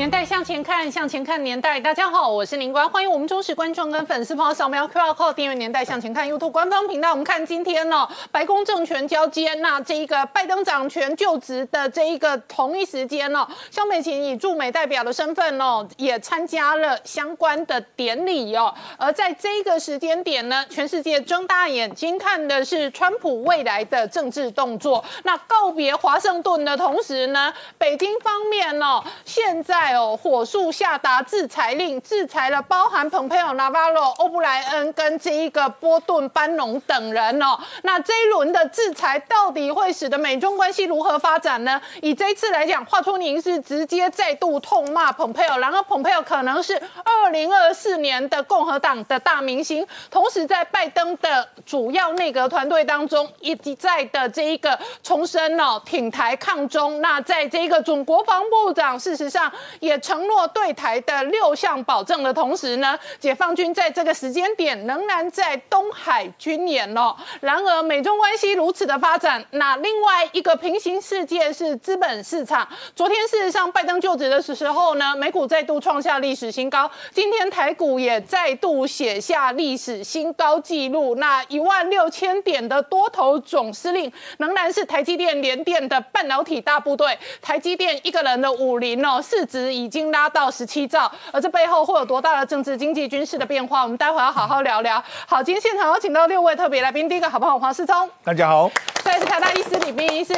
年代向前看，向前看年代。大家好，我是林官，欢迎我们忠实观众跟粉丝朋友扫描 QR Code 订阅《年代向前看》YouTube 官方频道。我们看今天呢，白宫政权交接，那这一个拜登掌权就职的这一个同一时间呢，肖美琴以驻美代表的身份哦，也参加了相关的典礼哦。而在这个时间点呢，全世界睁大眼睛看的是川普未来的政治动作。那告别华盛顿的同时呢，北京方面哦，现在。哦，火速下达制裁令，制裁了包含蓬佩奥、纳瓦罗、欧布莱恩跟这一个波顿班农等人哦。那这一轮的制裁到底会使得美中关系如何发展呢？以这一次来讲，华春莹是直接再度痛骂蓬佩奥，然后蓬佩奥可能是二零二四年的共和党的大明星，同时在拜登的主要内阁团队当中一直在的这一个重申哦，挺台抗中。那在这个总国防部长，事实上。也承诺对台的六项保证的同时呢，解放军在这个时间点仍然在东海军演哦。然而，美中关系如此的发展，那另外一个平行世界是资本市场。昨天事实上，拜登就职的时候呢，美股再度创下历史新高，今天台股也再度写下历史新高纪录。那一万六千点的多头总司令仍然是台积电联电的半导体大部队，台积电一个人的武林哦，市值。已经拉到十七兆，而这背后会有多大的政治、经济、军事的变化？我们待会要好好聊聊。好，今天现场有请到六位特别来宾，第一个好不好？黄世聪，大家好；再是台大医师李斌医师，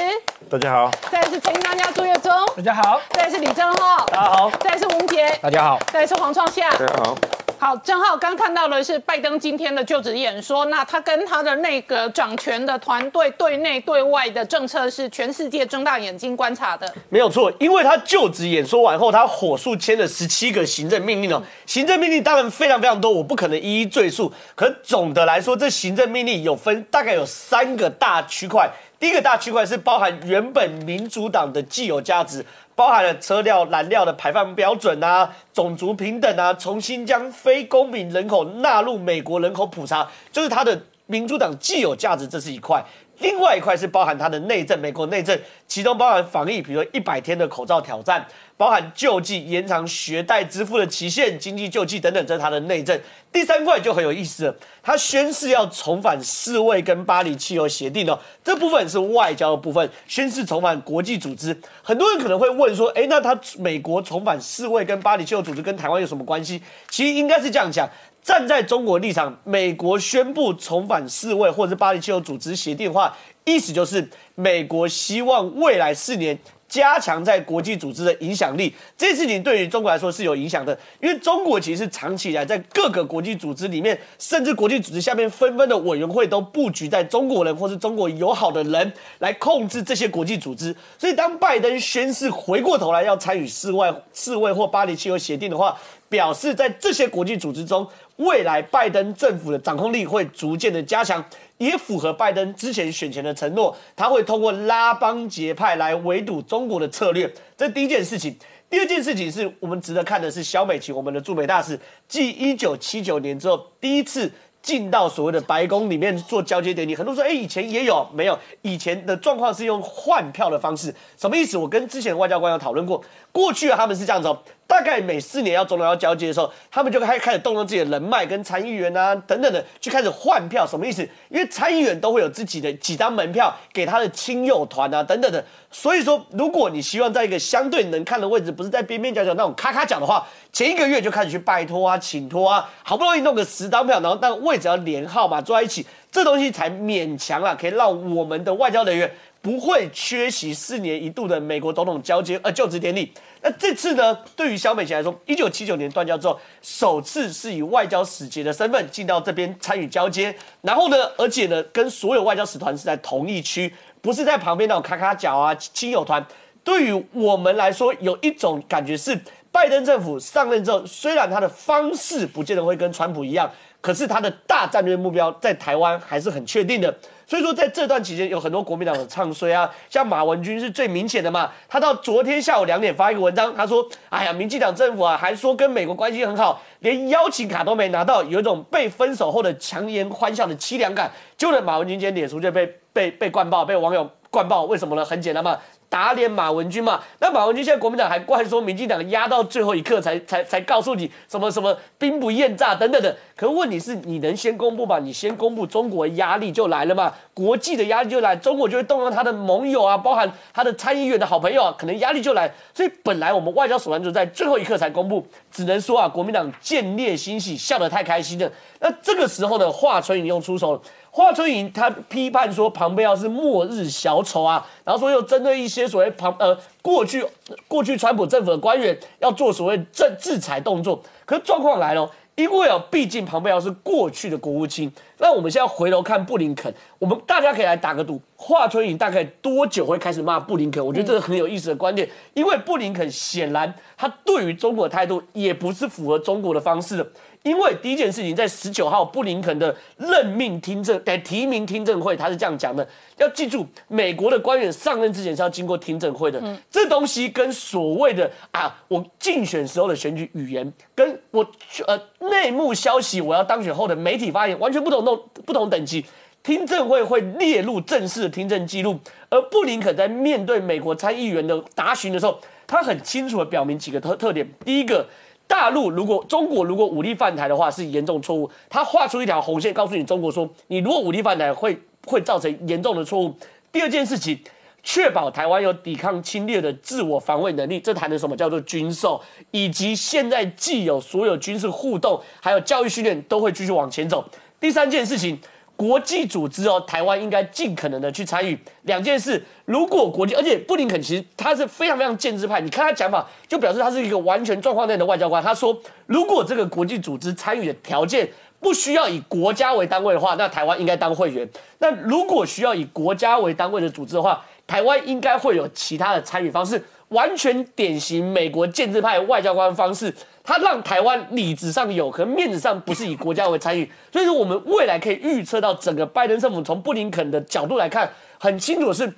大家好；再是陈专家朱月忠，大家好；再是李正浩，大家好；再是吴杰，大家好；再是黄创夏，大家好。好，正好刚看到的是拜登今天的就职演说，那他跟他的那个掌权的团队对内对外的政策是全世界睁大眼睛观察的，没有错，因为他就职演说完后，他火速签了十七个行政命令哦，行政命令当然非常非常多，我不可能一一赘述，可总的来说，这行政命令有分大概有三个大区块，第一个大区块是包含原本民主党的既有价值。包含了车辆燃料的排放标准啊，种族平等啊，重新将非公民人口纳入美国人口普查，就是它的民主党既有价值，这是一块。另外一块是包含它的内政，美国内政，其中包含防疫，比如一百天的口罩挑战。包含救济、延长学贷支付的期限、经济救济等等，这是他的内政。第三块就很有意思了，他宣誓要重返世卫跟巴黎气候协定哦，这部分是外交的部分，宣誓重返国际组织。很多人可能会问说，哎，那他美国重返世卫跟巴黎气候组织跟台湾有什么关系？其实应该是这样讲，站在中国立场，美国宣布重返世卫或者是巴黎气候组织协定的话，意思就是美国希望未来四年。加强在国际组织的影响力，这件事情对于中国来说是有影响的，因为中国其实长期以来在各个国际组织里面，甚至国际组织下面纷纷的委员会都布局在中国人或是中国友好的人来控制这些国际组织。所以当拜登宣誓回过头来要参与世外世卫或巴黎气候协定的话，表示在这些国际组织中，未来拜登政府的掌控力会逐渐的加强。也符合拜登之前选前的承诺，他会通过拉帮结派来围堵中国的策略。这第一件事情。第二件事情是我们值得看的是，肖美琴，我们的驻美大使，继一九七九年之后，第一次进到所谓的白宫里面做交接典礼。很多人说，哎，以前也有没有？以前的状况是用换票的方式，什么意思？我跟之前的外交官有讨论过，过去，他们是这样子。大概每四年要总统要交接的时候，他们就开开始动用自己的人脉跟参议员啊等等的，去开始换票。什么意思？因为参议员都会有自己的几张门票给他的亲友团啊等等的。所以说，如果你希望在一个相对能看的位置，不是在边边角角那种咔咔角的话，前一个月就开始去拜托啊、请托啊，好不容易弄个十张票，然后但位置要连号嘛，坐在一起，这东西才勉强啊，可以让我们的外交人员不会缺席四年一度的美国总统交接呃就职典礼。那这次呢，对于小美琴来说，一九七九年断交之后，首次是以外交使节的身份进到这边参与交接，然后呢，而且呢，跟所有外交使团是在同一区，不是在旁边那种卡卡角啊亲友团。对于我们来说，有一种感觉是，拜登政府上任之后，虽然他的方式不见得会跟川普一样。可是他的大战略目标在台湾还是很确定的。所以说，在这段期间，有很多国民党的唱衰啊，像马文君是最明显的嘛。他到昨天下午两点发一个文章，他说：“哎呀，民进党政府啊，还说跟美国关系很好，连邀请卡都没拿到，有一种被分手后的强颜欢笑的凄凉感。”就连马文君今天脸书就被被被灌爆，被网友灌爆，为什么呢？很简单嘛。打脸马文君嘛？那马文君现在国民党还怪说民进党压到最后一刻才才才告诉你什么什么兵不厌诈等等的。可问题是，你能先公布吗？你先公布，中国压力就来了嘛？国际的压力就来，中国就会动用他的盟友啊，包含他的参议员的好朋友啊，可能压力就来。所以本来我们外交手段就在最后一刻才公布，只能说啊，国民党见猎欣喜，笑得太开心了。那这个时候呢，华春莹又出手了。华春莹他批判说，庞贝奥是末日小丑啊，然后说又针对一些所谓庞呃过去过去川普政府的官员要做所谓制制裁动作，可是状况来了，因为啊，毕竟庞贝奥是过去的国务卿，那我们现在回头看布林肯，我们大家可以来打个赌，华春莹大概多久会开始骂布林肯？我觉得这个很有意思的观点，因为布林肯显然他对于中国的态度也不是符合中国的方式。因为第一件事情，在十九号布林肯的任命听证、在提名听证会，他是这样讲的：要记住，美国的官员上任之前是要经过听证会的。这东西跟所谓的啊，我竞选时候的选举语言，跟我呃内幕消息，我要当选后的媒体发言，完全不同、不不同等级。听证会会列入正式的听证记录，而布林肯在面对美国参议员的答询的时候，他很清楚的表明几个特特点：第一个。大陆如果中国如果武力犯台的话是严重错误，他画出一条红线告诉你中国说，你如果武力犯台会会造成严重的错误。第二件事情，确保台湾有抵抗侵略的自我防卫能力，这谈的什么叫做军售，以及现在既有所有军事互动，还有教育训练都会继续往前走。第三件事情。国际组织哦，台湾应该尽可能的去参与两件事。如果国际，而且布林肯其实他是非常非常建制派，你看他讲法就表示他是一个完全状况内的外交官。他说，如果这个国际组织参与的条件不需要以国家为单位的话，那台湾应该当会员。那如果需要以国家为单位的组织的话，台湾应该会有其他的参与方式，完全典型美国建制派外交官方式。他让台湾理子上有，可面子上不是以国家为参与，所以说我们未来可以预测到整个拜登政府从布林肯的角度来看，很清楚的是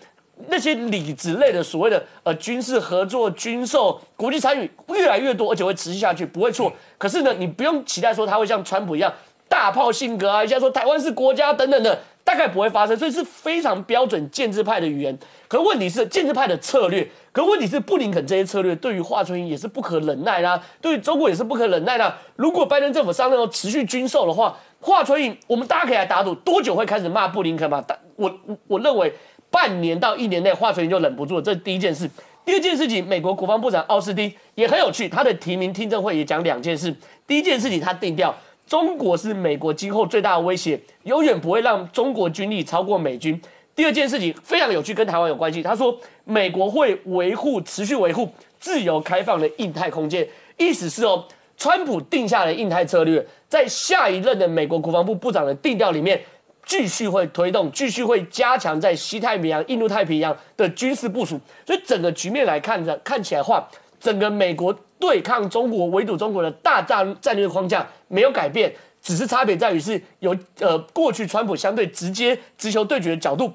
那些理子类的所谓的呃军事合作、军售、国际参与越来越多，而且会持续下去，不会错。可是呢，你不用期待说他会像川普一样大炮性格啊，一下说台湾是国家等等的。大概不会发生，所以是非常标准建制派的语言。可问题是建制派的策略，可问题是布林肯这些策略对于华春莹也是不可忍耐啦，对于中国也是不可忍耐的。如果拜登政府上任后持续军售的话，华春莹我们大家可以来打赌，多久会开始骂布林肯嘛？但我我认为半年到一年内华春莹就忍不住了。这是第一件事。第二件事情，美国国防部长奥斯汀也很有趣，他的提名听证会也讲两件事。第一件事情，他定调。中国是美国今后最大的威胁，永远不会让中国军力超过美军。第二件事情非常有趣，跟台湾有关系。他说，美国会维护、持续维护自由开放的印太空间。意思是哦，川普定下的印太策略，在下一任的美国国防部部长的定调里面，继续会推动，继续会加强在西太平洋、印度太平洋的军事部署。所以整个局面来看着，看起来话，整个美国。对抗中国、围堵中国的大战战略框架没有改变，只是差别在于是有呃过去川普相对直接直球对决的角度。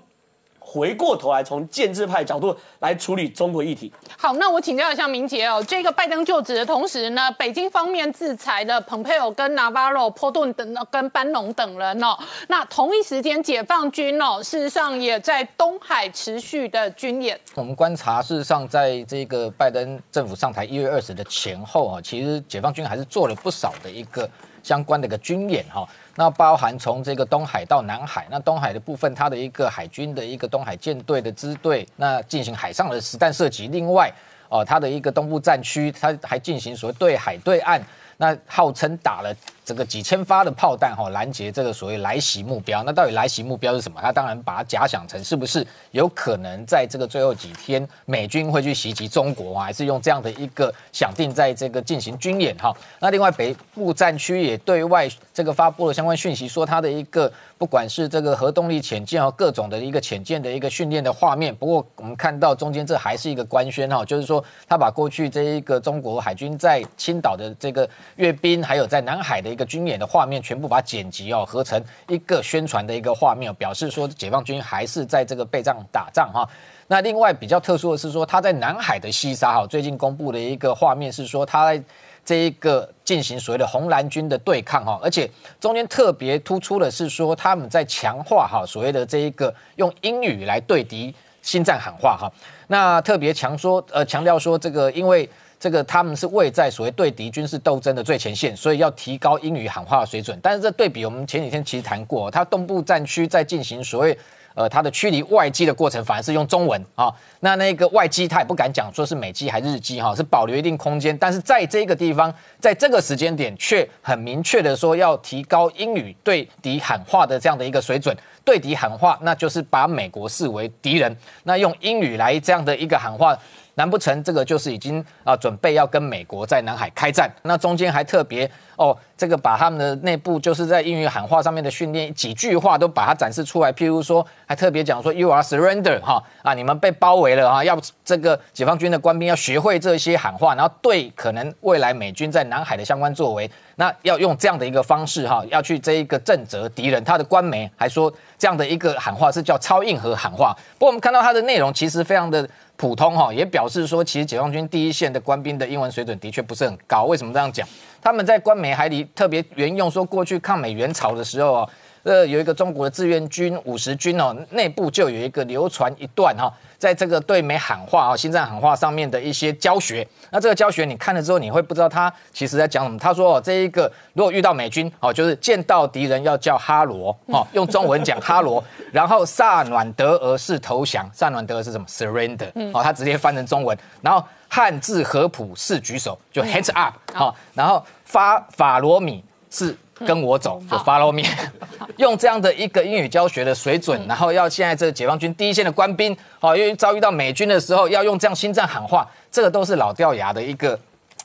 回过头来，从建制派角度来处理中国议题。好，那我请教一下明杰哦，这个拜登就职的同时呢，北京方面制裁了蓬佩奥、跟纳瓦罗、波顿等跟班农等人哦。那同一时间，解放军哦，事实上也在东海持续的军演。我们观察，事实上，在这个拜登政府上台一月二十的前后啊，其实解放军还是做了不少的一个相关的一个军演哈。那包含从这个东海到南海，那东海的部分，它的一个海军的一个东海舰队的支队，那进行海上的实弹射击。另外，哦，它的一个东部战区，它还进行所谓对海对岸，那号称打了。这个几千发的炮弹哈拦截这个所谓来袭目标，那到底来袭目标是什么？他当然把它假想成是不是有可能在这个最后几天美军会去袭击中国啊？还是用这样的一个想定在这个进行军演哈？那另外北部战区也对外这个发布了相关讯息，说它的一个不管是这个核动力潜舰和各种的一个潜舰的一个训练的画面。不过我们看到中间这还是一个官宣哈，就是说他把过去这一个中国海军在青岛的这个阅兵，还有在南海的。个军演的画面全部把剪辑哦，合成一个宣传的一个画面，表示说解放军还是在这个备战打仗哈。那另外比较特殊的是说，他在南海的西沙哈，最近公布的一个画面是说他在这一个进行所谓的红蓝军的对抗哈，而且中间特别突出的是说他们在强化哈所谓的这一个用英语来对敌心战喊话哈。那特别强说呃强调说这个因为。这个他们是位在所谓对敌军事斗争的最前线，所以要提高英语喊话的水准。但是这对比我们前几天其实谈过，它东部战区在进行所谓呃它的驱离外机的过程，反而是用中文啊。那那个外机他也不敢讲说是美机还是日机哈，是保留一定空间。但是在这个地方，在这个时间点，却很明确的说要提高英语对敌喊话的这样的一个水准。对敌喊话，那就是把美国视为敌人，那用英语来这样的一个喊话。难不成这个就是已经啊准备要跟美国在南海开战？那中间还特别哦，这个把他们的内部就是在英语喊话上面的训练几句话都把它展示出来。譬如说，还特别讲说 “You are surrender” 哈啊，你们被包围了啊，要这个解放军的官兵要学会这些喊话，然后对可能未来美军在南海的相关作为，那要用这样的一个方式哈，要去这一个震慑敌人。他的官媒还说这样的一个喊话是叫超硬核喊话。不过我们看到它的内容其实非常的。普通哈也表示说，其实解放军第一线的官兵的英文水准的确不是很高。为什么这样讲？他们在官媒还里特别援用说，过去抗美援朝的时候哦，呃，有一个中国的志愿军五十军哦，内部就有一个流传一段哈。在这个对美喊话啊，心战喊话上面的一些教学，那这个教学你看了之后，你会不知道他其实在讲什么。他说哦，这一个如果遇到美军哦，就是见到敌人要叫哈罗哦，用中文讲哈罗，然后萨暖德俄是投降，萨暖德俄是什么？surrender 哦，他直接翻成中文，然后汉字合普是举手，就 hands up 好，然后发法罗米是。跟我走，就 follow me，用这样的一个英语教学的水准，然后要现在这解放军第一线的官兵，好，因为遭遇到美军的时候，要用这样心脏喊话，这个都是老掉牙的一个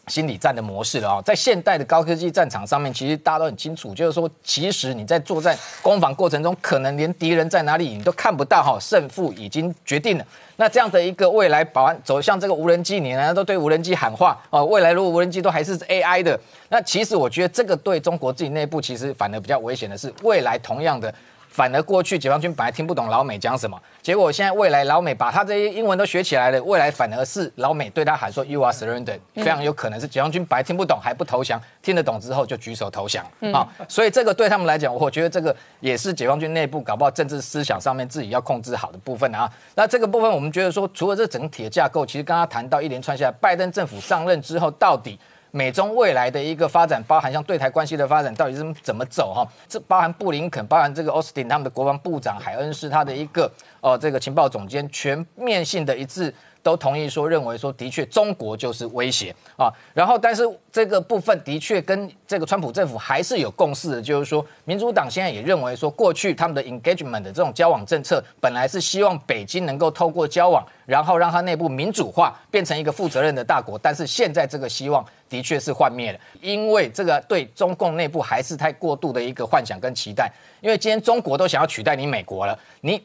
心理战的模式了啊。在现代的高科技战场上面，其实大家都很清楚，就是说，其实你在作战攻防过程中，可能连敌人在哪里你都看不到，哈，胜负已经决定了。那这样的一个未来保安走向这个无人机，你呢都对无人机喊话哦。未来如果无人机都还是 AI 的，那其实我觉得这个对中国自己内部其实反而比较危险的是，未来同样的。反而过去解放军本来听不懂老美讲什么，结果现在未来老美把他这些英文都学起来了，未来反而是老美对他喊说 “You are surrender”，非常有可能是解放军本来听不懂还不投降，听得懂之后就举手投降啊。所以这个对他们来讲，我觉得这个也是解放军内部搞不好政治思想上面自己要控制好的部分啊。那这个部分我们觉得说，除了这整体的架构，其实刚刚谈到一连串下来，拜登政府上任之后到底。美中未来的一个发展，包含像对台关系的发展，到底是怎么走哈？这包含布林肯，包含这个奥斯汀他们的国防部长海恩斯他的一个哦，这个情报总监，全面性的一致。都同意说，认为说的确中国就是威胁啊。然后，但是这个部分的确跟这个川普政府还是有共识的，就是说，民主党现在也认为说，过去他们的 engagement 的这种交往政策，本来是希望北京能够透过交往，然后让它内部民主化，变成一个负责任的大国。但是现在这个希望的确是幻灭了，因为这个对中共内部还是太过度的一个幻想跟期待。因为今天中国都想要取代你美国了，你。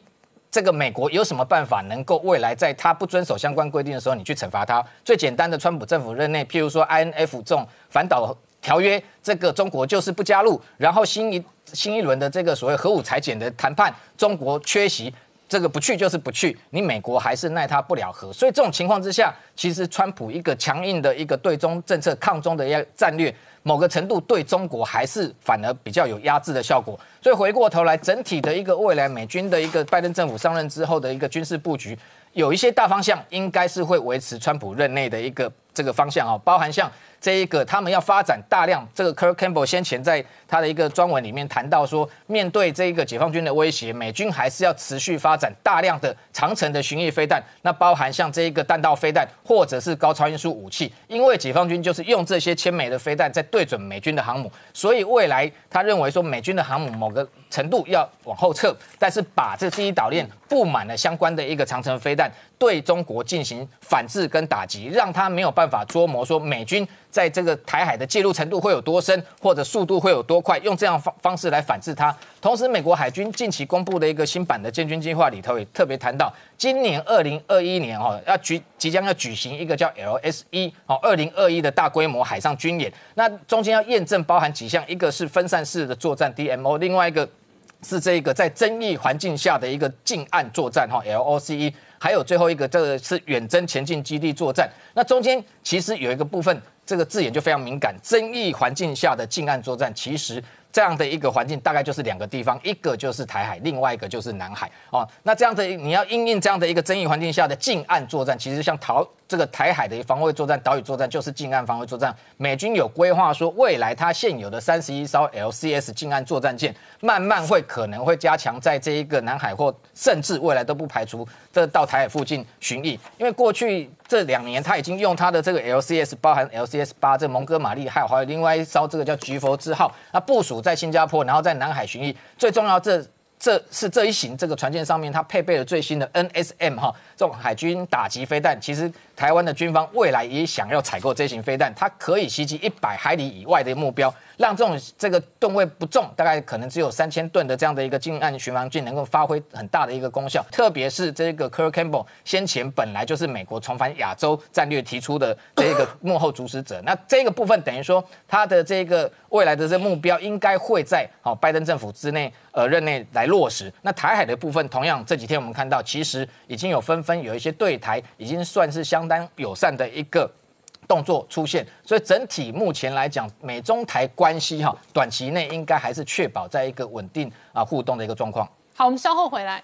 这个美国有什么办法能够未来在他不遵守相关规定的时候，你去惩罚他？最简单的，川普政府任内，譬如说 INF 这种反导条约，这个中国就是不加入。然后新一新一轮的这个所谓核武裁减的谈判，中国缺席，这个不去就是不去，你美国还是奈他不了何。所以这种情况之下，其实川普一个强硬的一个对中政策、抗中的一个战略。某个程度对中国还是反而比较有压制的效果，所以回过头来，整体的一个未来美军的一个拜登政府上任之后的一个军事布局，有一些大方向应该是会维持川普任内的一个这个方向啊，包含像。这一个，他们要发展大量这个 Kirk Campbell 先前在他的一个专文里面谈到说，面对这一个解放军的威胁，美军还是要持续发展大量的长城的巡弋飞弹，那包含像这一个弹道飞弹或者是高超音速武器，因为解放军就是用这些千枚的飞弹在对准美军的航母，所以未来他认为说美军的航母某个程度要往后撤，但是把这第一岛链布满了相关的一个长城飞弹，对中国进行反制跟打击，让他没有办办法捉摸说美军在这个台海的介入程度会有多深，或者速度会有多快，用这样方方式来反制它。同时，美国海军近期公布的一个新版的建军计划里头也特别谈到，今年二零二一年哈要举即将要举行一个叫 LSE 哦二零二一的大规模海上军演，那中间要验证包含几项，一个是分散式的作战 DMO，另外一个。是这一个在争议环境下的一个近岸作战哈，LOCE，还有最后一个这个是远征前进基地作战。那中间其实有一个部分，这个字眼就非常敏感，争议环境下的近岸作战，其实这样的一个环境大概就是两个地方，一个就是台海，另外一个就是南海哦。那这样的你要应应这样的一个争议环境下的近岸作战，其实像逃。这个台海的防卫作战、岛屿作战就是近岸防卫作战。美军有规划说，未来它现有的三十一艘 LCS 近岸作战舰，慢慢会可能会加强在这一个南海，或甚至未来都不排除这到台海附近巡弋。因为过去这两年，他已经用他的这个 LCS，包含 LCS 八，这蒙哥马利，还有还有另外一艘这个叫菊佛之号，那部署在新加坡，然后在南海巡弋。最重要这。这是这一型这个船舰上面，它配备了最新的 NSM 哈，这种海军打击飞弹。其实台湾的军方未来也想要采购这型飞弹，它可以袭击一百海里以外的目标。让这种这个吨位不重，大概可能只有三千吨的这样的一个近岸巡防舰能够发挥很大的一个功效。特别是这个 Kirk Campbell 先前本来就是美国重返亚洲战略提出的这个幕后主使者，那这个部分等于说他的这个未来的这目标应该会在好拜登政府之内呃任内来落实。那台海的部分，同样这几天我们看到，其实已经有纷纷有一些对台已经算是相当友善的一个。动作出现，所以整体目前来讲，美中台关系哈，短期内应该还是确保在一个稳定啊互动的一个状况。好，我们稍后回来。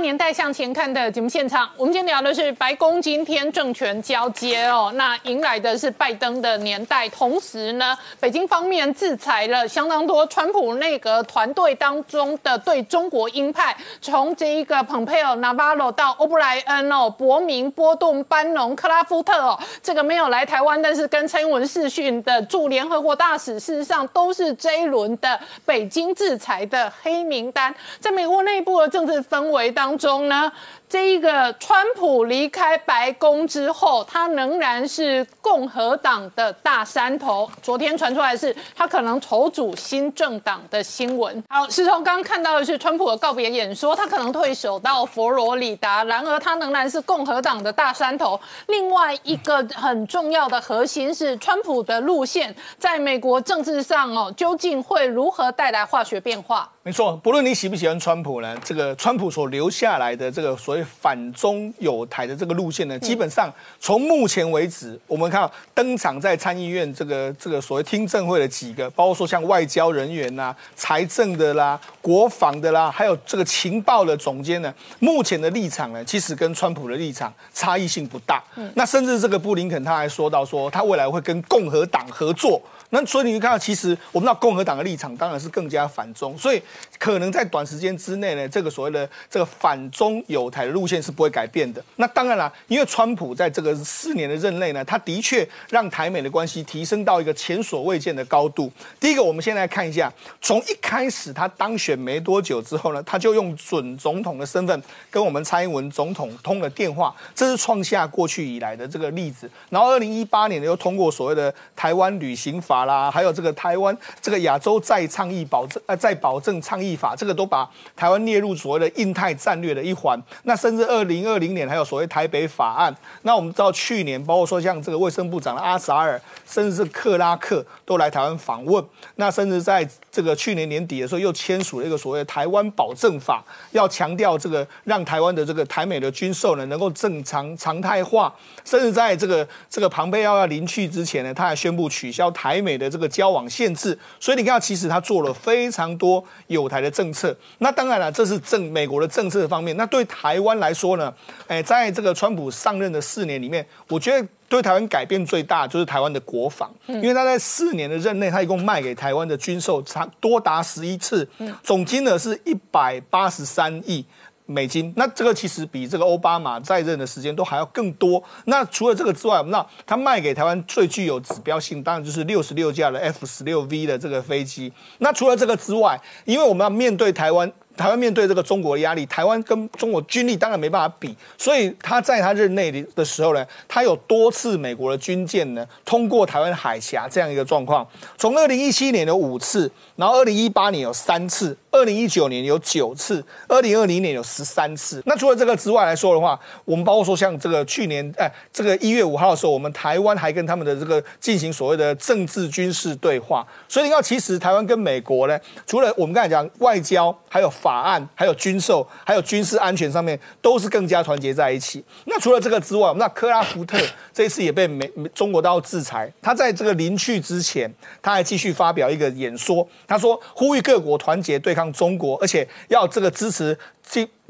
年代向前看的节目现场，我们今天聊的是白宫今天政权交接哦，那迎来的是拜登的年代，同时呢，北京方面制裁了相当多川普内阁团队当中的对中国鹰派，从这一个蓬佩奥、纳瓦罗到欧布莱恩哦、伯明、波顿、班农、克拉夫特哦，这个没有来台湾，但是跟蔡英文视讯的驻联合国大使，事实上都是这一轮的北京制裁的黑名单，在美国内部的政治氛围当。当中呢？这一个川普离开白宫之后，他仍然是共和党的大山头。昨天传出来是他可能筹组新政党的新闻。好，石头刚刚看到的是川普的告别演说，他可能退守到佛罗里达，然而他仍然是共和党的大山头。另外一个很重要的核心是川普的路线，在美国政治上哦，究竟会如何带来化学变化？没错，不论你喜不喜欢川普呢，这个川普所留下来的这个所。反中有台的这个路线呢，基本上从目前为止，我们看到登场在参议院这个这个所谓听证会的几个，包括说像外交人员呐、财政的啦、国防的啦，还有这个情报的总监呢，目前的立场呢，其实跟川普的立场差异性不大。那甚至这个布林肯他还说到说，他未来会跟共和党合作。那所以你看到，其实我们知道共和党的立场当然是更加反中，所以可能在短时间之内呢，这个所谓的这个反中有台的路线是不会改变的。那当然了，因为川普在这个四年的任内呢，他的确让台美的关系提升到一个前所未见的高度。第一个，我们先来看一下，从一开始他当选没多久之后呢，他就用准总统的身份跟我们蔡英文总统通了电话，这是创下过去以来的这个例子。然后二零一八年呢，又通过所谓的台湾旅行法。啦，还有这个台湾这个亚洲再倡议保证呃再保证倡议法，这个都把台湾列入所谓的印太战略的一环。那甚至二零二零年还有所谓台北法案。那我们知道去年包括说像这个卫生部长的阿扎尔，甚至是克拉克都来台湾访问。那甚至在这个去年年底的时候又签署了一个所谓的台湾保证法，要强调这个让台湾的这个台美的军售呢能够正常常态化。甚至在这个这个庞贝奥要临去之前呢，他还宣布取消台美。美的这个交往限制，所以你看，其实他做了非常多有台的政策。那当然了，这是政美国的政策方面。那对台湾来说呢？哎，在这个川普上任的四年里面，我觉得对台湾改变最大就是台湾的国防，因为他在四年的任内，他一共卖给台湾的军售差多达十一次，总金额是一百八十三亿。美金。那这个其实比这个奥巴马在任的时间都还要更多。那除了这个之外，那他卖给台湾最具有指标性，当然就是六十六架的 F 十六 V 的这个飞机。那除了这个之外，因为我们要面对台湾。台湾面对这个中国压力，台湾跟中国军力当然没办法比，所以他在他任内的时候呢，他有多次美国的军舰呢通过台湾海峡这样一个状况。从二零一七年有五次，然后二零一八年有三次，二零一九年有九次，二零二零年有十三次。那除了这个之外来说的话，我们包括说像这个去年哎，这个一月五号的时候，我们台湾还跟他们的这个进行所谓的政治军事对话。所以你看，其实台湾跟美国呢，除了我们刚才讲外交，还有法案，还有军售，还有军事安全上面，都是更加团结在一起。那除了这个之外，那克拉福特这一次也被美中国刀制裁。他在这个临去之前，他还继续发表一个演说，他说呼吁各国团结对像中国，而且要这个支持。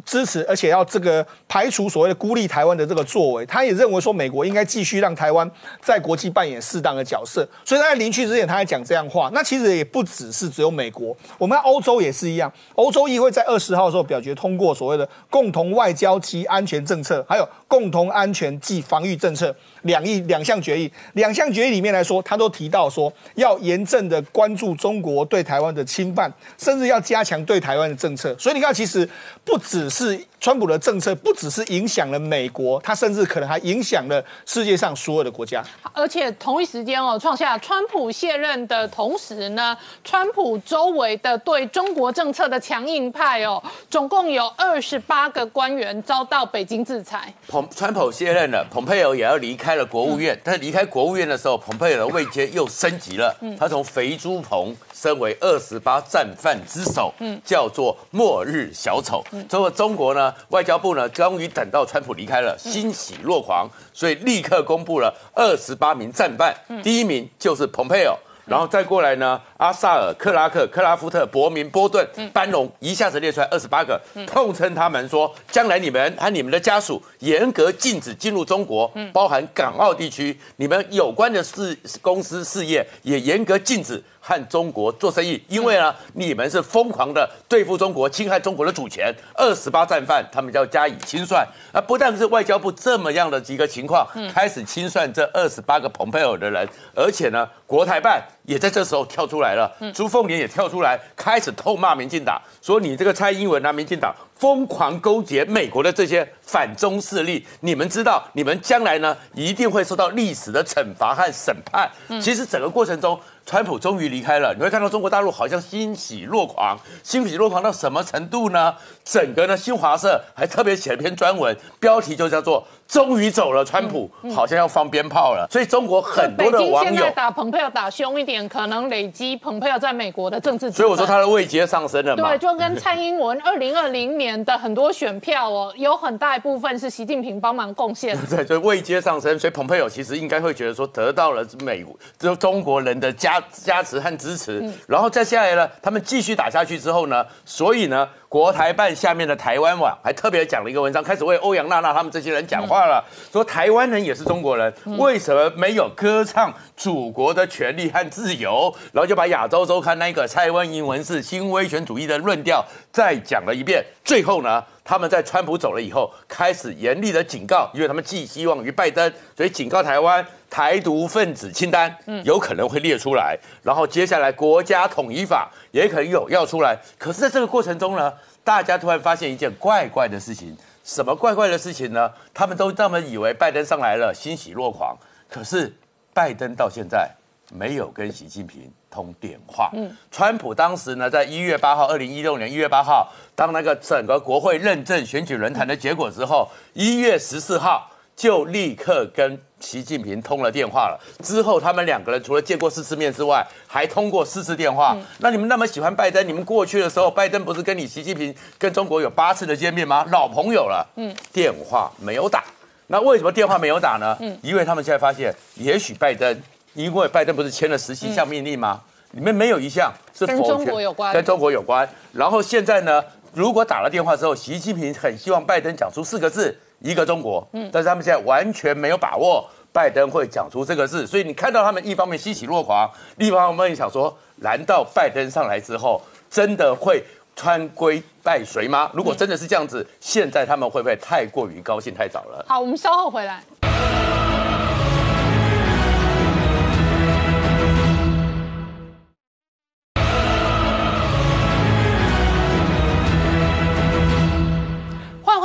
支持，而且要这个排除所谓的孤立台湾的这个作为。他也认为说，美国应该继续让台湾在国际扮演适当的角色。所以他在临去之前，他还讲这样话。那其实也不只是只有美国，我们欧洲也是一样。欧洲议会在二十号的时候表决通过所谓的共同外交及安全政策，还有共同安全及防御政策。两议两项决议，两项决议里面来说，他都提到说要严正的关注中国对台湾的侵犯，甚至要加强对台湾的政策。所以你看，其实不只是。川普的政策不只是影响了美国，他甚至可能还影响了世界上所有的国家。而且同一时间哦，创下川普卸任的同时呢，川普周围的对中国政策的强硬派哦，总共有二十八个官员遭到北京制裁。彭川普卸任了，蓬佩奥也要离开了国务院。但是离开国务院的时候，蓬佩奥的位阶又升级了，他从肥猪棚升为二十八战犯之首，嗯叫做末日小丑。这个中国呢？外交部呢，终于等到川普离开了，欣喜若狂，所以立刻公布了二十八名战犯，第一名就是蓬佩奥，然后再过来呢，阿萨尔、克拉克、克拉夫特、伯明、波顿、班农，一下子列出来二十八个，痛称他们说，将来你们和你们的家属严格禁止进入中国，包含港澳地区，你们有关的事公司事业也严格禁止。和中国做生意，因为呢，你们是疯狂的对付中国，侵害中国的主权。二十八战犯，他们就要加以清算。啊，不但是外交部这么样的几个情况，开始清算这二十八个蓬佩尔的人，而且呢，国台办也在这时候跳出来了，朱凤莲也跳出来，开始痛骂民进党，说你这个蔡英文啊，民进党疯狂勾结美国的这些反中势力，你们知道，你们将来呢一定会受到历史的惩罚和审判。其实整个过程中。川普终于离开了，你会看到中国大陆好像欣喜若狂，欣喜若狂到什么程度呢？整个呢，新华社还特别写了篇专文，标题就叫做。终于走了，川普好像要放鞭炮了，所以中国很多的网友打蓬佩奥打凶一点，可能累积蓬佩奥在美国的政治。所以我说他的位阶上升了嘛。对，就跟蔡英文二零二零年的很多选票哦，有很大一部分是习近平帮忙贡献。对，所以位阶上升，所以蓬佩奥其实应该会觉得说得到了美国就中国人的加加持和支持，然后再下来呢，他们继续打下去之后呢，所以呢。国台办下面的台湾网还特别讲了一个文章，开始为欧阳娜娜他们这些人讲话了，说台湾人也是中国人，为什么没有歌唱祖国的权利和自由？然后就把亚洲周刊那个蔡英英文是新威权主义的论调再讲了一遍。最后呢，他们在川普走了以后，开始严厉的警告，因为他们寄希望于拜登，所以警告台湾台独分子清单有可能会列出来，然后接下来国家统一法。也可能有要出来，可是在这个过程中呢，大家突然发现一件怪怪的事情。什么怪怪的事情呢？他们都这么以为拜登上来了，欣喜若狂。可是拜登到现在没有跟习近平通电话。嗯，川普当时呢，在一月八号，二零一六年一月八号，当那个整个国会认证选举论坛的结果之后，一月十四号。就立刻跟习近平通了电话了。之后，他们两个人除了见过四次面之外，还通过四次电话。那你们那么喜欢拜登，你们过去的时候，拜登不是跟你习近平跟中国有八次的见面吗？老朋友了。嗯，电话没有打。那为什么电话没有打呢？嗯，因为他们现在发现，也许拜登，因为拜登不是签了十七项命令吗？里面没有一项是跟中国有关，跟中国有关。然后现在呢，如果打了电话之后，习近平很希望拜登讲出四个字。一个中国，嗯，但是他们现在完全没有把握拜登会讲出这个事，所以你看到他们一方面欣喜若狂，另一方面想说，难道拜登上来之后真的会穿规拜谁吗？如果真的是这样子，现在他们会不会太过于高兴太早了？好，我们稍后回来。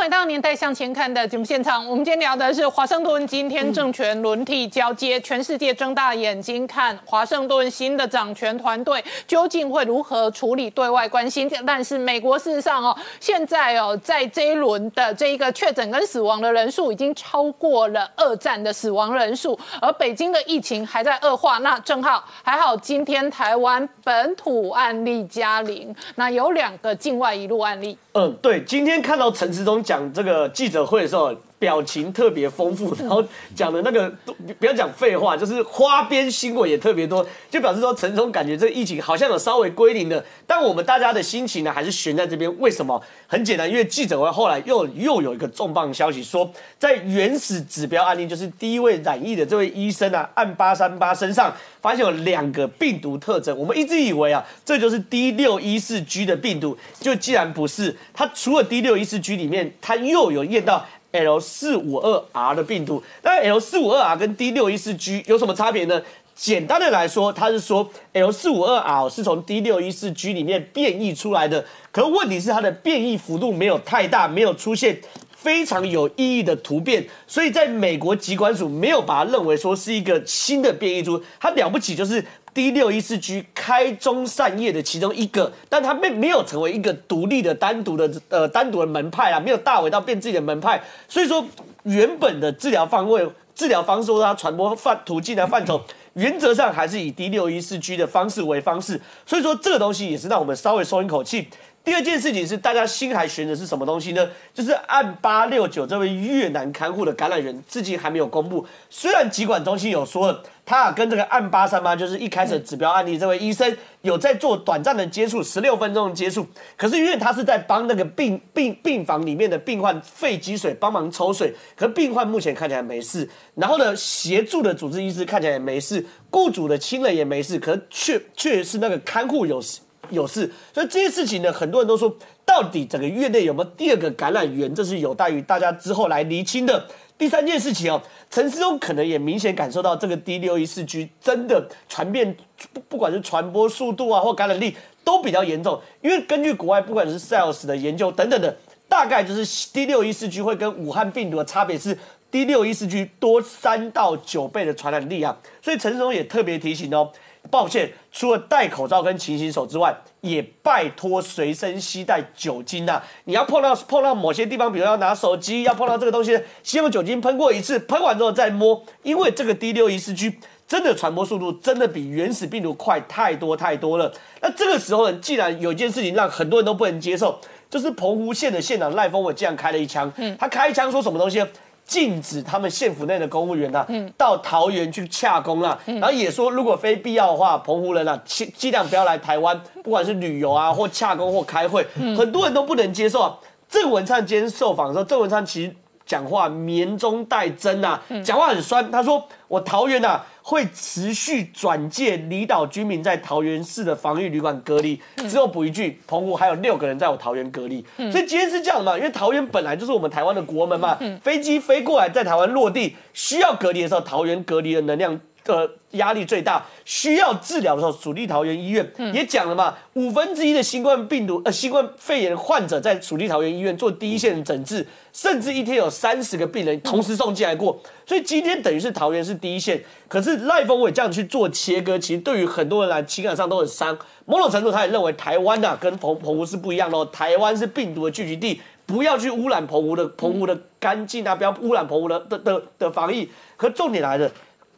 回到年代向前看的节目现场，我们今天聊的是华盛顿今天政权轮替交接，全世界睁大眼睛看华盛顿新的掌权团队究竟会如何处理对外关系。但是美国事实上哦，现在哦，在这一轮的这一个确诊跟死亡的人数已经超过了二战的死亡人数，而北京的疫情还在恶化。那正好还好，今天台湾本土案例加零，那有两个境外一路案例。嗯，对，今天看到陈时中讲讲这个记者会的时候。表情特别丰富，然后讲的那个不要讲废话，就是花边新闻也特别多，就表示说陈总感觉这个疫情好像有稍微归零了，但我们大家的心情呢还是悬在这边。为什么？很简单，因为记者会后来又又有一个重磅消息，说在原始指标案例，就是第一位染疫的这位医生啊，按八三八身上发现有两个病毒特征，我们一直以为啊，这就是 D 六一四 G 的病毒，就既然不是，它除了 D 六一四 G 里面，它又有验到。L 四五二 R 的病毒，那 L 四五二 R 跟 D 六一四 G 有什么差别呢？简单的来说，它是说 L 四五二 R 是从 D 六一四 G 里面变异出来的，可问题是它的变异幅度没有太大，没有出现非常有意义的突变，所以在美国疾管署没有把它认为说是一个新的变异株，它了不起就是。D 六一四 G 开中散叶的其中一个，但它并没有成为一个独立的、单独的呃单独的门派啊，没有大伟到变自己的门派。所以说，原本的治疗方位、治疗方式或它传播范途径的范畴，原则上还是以 D 六一四 G 的方式为方式。所以说，这个东西也是让我们稍微松一口气。第二件事情是，大家心还悬的是什么东西呢？就是案八六九这位越南看护的感染源，至今还没有公布。虽然疾管中心有说了，他跟这个案八三八，就是一开始指标案例这位医生有在做短暂的接触，十六分钟的接触。可是因为他是在帮那个病病病房里面的病患肺积水，帮忙抽水，可病患目前看起来没事。然后呢，协助的主治医师看起来也没事，雇主的亲人也没事，可是却却是那个看护有事。有事，所以这些事情呢，很多人都说，到底整个院内有没有第二个感染源，这是有待于大家之后来厘清的。第三件事情哦，陈思忠可能也明显感受到这个 D 六一四 G 真的传遍，不不管是传播速度啊或感染力都比较严重，因为根据国外不管是 Sales 的研究等等的，大概就是 D 六一四 G 会跟武汉病毒的差别是 D 六一四 G 多三到九倍的传染力啊，所以陈思忠也特别提醒哦。抱歉，除了戴口罩跟勤洗手之外，也拜托随身携带酒精呐。你要碰到碰到某些地方，比如要拿手机，要碰到这个东西，先用酒精喷过一次，喷完之后再摸，因为这个 D 六一四 G 真的传播速度真的比原始病毒快太多太多了。那这个时候呢，既然有一件事情让很多人都不能接受，就是澎湖县的县长赖峰伟这样开了一枪，嗯他开枪说什么东西？禁止他们县府内的公务员呐，到桃园去洽公啊，然后也说如果非必要的话，澎湖人啊，尽尽量不要来台湾，不管是旅游啊，或洽公或开会，很多人都不能接受啊。郑文灿今天受访的时候，郑文灿其实讲话绵中带针呐，讲话很酸。他说：“我桃园呐。”会持续转介离岛居民在桃园市的防疫旅馆隔离。之后补一句，澎湖还有六个人在我桃园隔离。所以今天是这样嘛？因为桃园本来就是我们台湾的国门嘛，飞机飞过来在台湾落地需要隔离的时候，桃园隔离的能量。的压力最大，需要治疗的时候，属地桃园医院也讲了嘛，五分之一的新冠病毒呃新冠肺炎患者在属地桃园医院做第一线诊治，甚至一天有三十个病人同时送进来过，所以今天等于是桃园是第一线，可是赖峰伟这样去做切割，其实对于很多人来情感上都很伤。某种程度，他也认为台湾呐跟澎澎湖是不一样的，台湾是病毒的聚集地，不要去污染澎湖的澎湖的干净啊，不要污染澎湖的的的的防疫。可重点来了。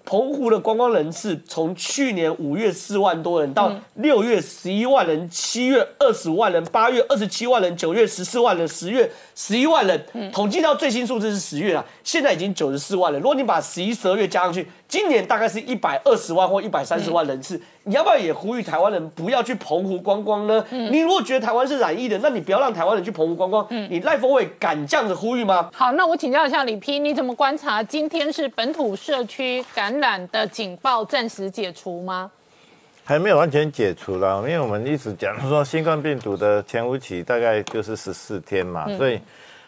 澎湖的观光人次从去年五月四万多人，到六月十一万人，七月二十万人，八月二十七万人，九月十四万人，十月十一万人。统计到最新数字是十月啊，现在已经九十四万人。如果你把十一、十二月加上去，今年大概是一百二十万或一百三十万人次。你要不要也呼吁台湾人不要去澎湖观光呢？你如果觉得台湾是染疫的，那你不要让台湾人去澎湖观光。你赖峰伟敢这样子呼吁吗？好，那我请教一下李批，你怎么观察？今天是本土社区感染的警报暂时解除吗？还没有完全解除啦，因为我们一直讲说新冠病毒的潜伏期大概就是十四天嘛，所以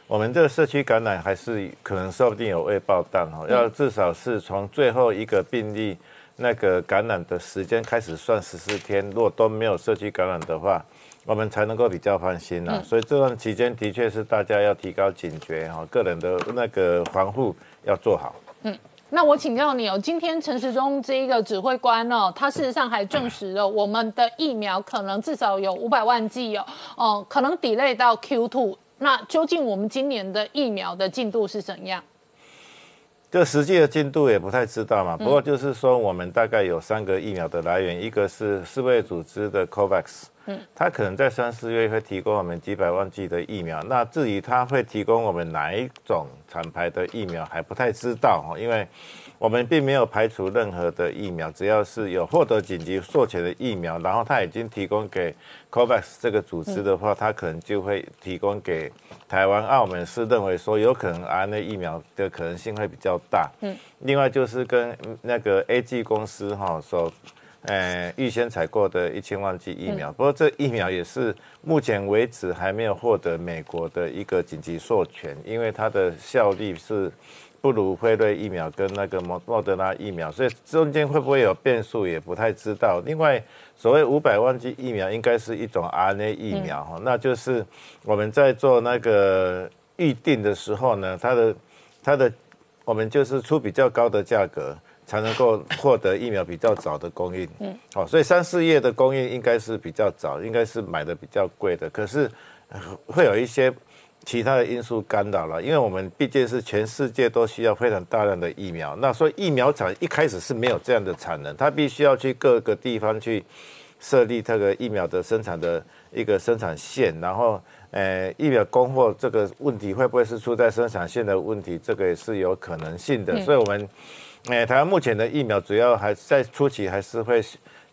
我们这个社区感染还是可能说不定有未爆弹哦，要至少是从最后一个病例那个感染的时间开始算十四天，如果都没有社区感染的话，我们才能够比较放心啦。所以这段期间的确是大家要提高警觉哈，个人的那个防护要做好。嗯那我请教你哦，今天陈时中这一个指挥官哦，他事实上还证实了我们的疫苗可能至少有五百万剂哦，哦，可能 delay 到 Q two。那究竟我们今年的疫苗的进度是怎样？这实际的进度也不太知道嘛。不过就是说，我们大概有三个疫苗的来源，一个是世卫组织的 COVAX，嗯，它可能在三四月会提供我们几百万剂的疫苗。那至于它会提供我们哪一种厂牌的疫苗，还不太知道哈，因为。我们并没有排除任何的疫苗，只要是有获得紧急授权的疫苗，然后他已经提供给 COVAX 这个组织的话，他可能就会提供给台湾、澳门，是认为说有可能 RNA 疫苗的可能性会比较大。嗯，另外就是跟那个 AG 公司哈所，呃，预先采购的一千万剂疫苗，不过这疫苗也是目前为止还没有获得美国的一个紧急授权，因为它的效力是。不如辉瑞疫苗跟那个莫莫德拉疫苗，所以中间会不会有变数也不太知道。另外，所谓五百万剂疫苗应该是一种 RNA 疫苗哈，那就是我们在做那个预定的时候呢，它的它的我们就是出比较高的价格才能够获得疫苗比较早的供应。嗯，好，所以三四月的供应应该是比较早，应该是买的比较贵的，可是会有一些。其他的因素干扰了，因为我们毕竟是全世界都需要非常大量的疫苗，那所以疫苗厂一开始是没有这样的产能，它必须要去各个地方去设立这个疫苗的生产的一个生产线，然后，呃，疫苗供货这个问题会不会是出在生产线的问题？这个也是有可能性的。所以，我们，呃，台湾目前的疫苗主要还在初期还是会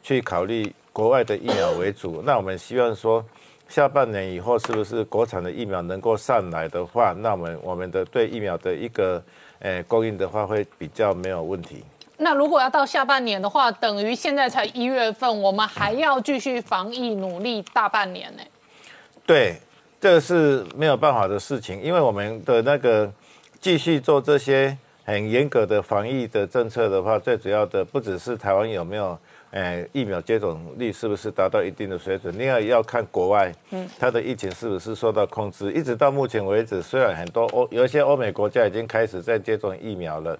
去考虑国外的疫苗为主。那我们希望说。下半年以后，是不是国产的疫苗能够上来的话，那我们我们的对疫苗的一个诶供应的话，会比较没有问题。那如果要到下半年的话，等于现在才一月份，我们还要继续防疫努力大半年呢？对，这是没有办法的事情，因为我们的那个继续做这些很严格的防疫的政策的话，最主要的不只是台湾有没有。诶，疫苗接种率是不是达到一定的水准？另外要看国外，嗯，它的疫情是不是受到控制？一直到目前为止，虽然很多欧有一些欧美国家已经开始在接种疫苗了，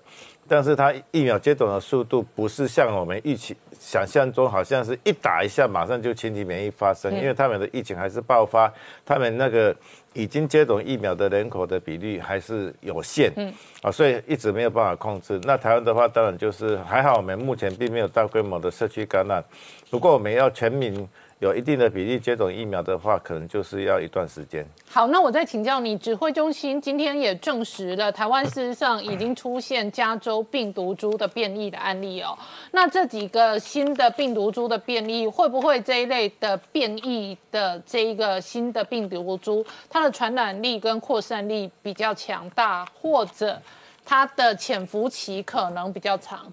但是它疫苗接种的速度不是像我们预期想象中，好像是一打一下马上就群体免疫发生，因为他们的疫情还是爆发，他们那个。已经接种疫苗的人口的比例还是有限，嗯，啊，所以一直没有办法控制。那台湾的话，当然就是还好，我们目前并没有大规模的社区感染，不过我们要全民。有一定的比例接种疫苗的话，可能就是要一段时间。好，那我再请教你，指挥中心今天也证实了，台湾事实上已经出现加州病毒株的变异的案例哦。那这几个新的病毒株的变异，会不会这一类的变异的这一个新的病毒株，它的传染力跟扩散力比较强大，或者它的潜伏期可能比较长？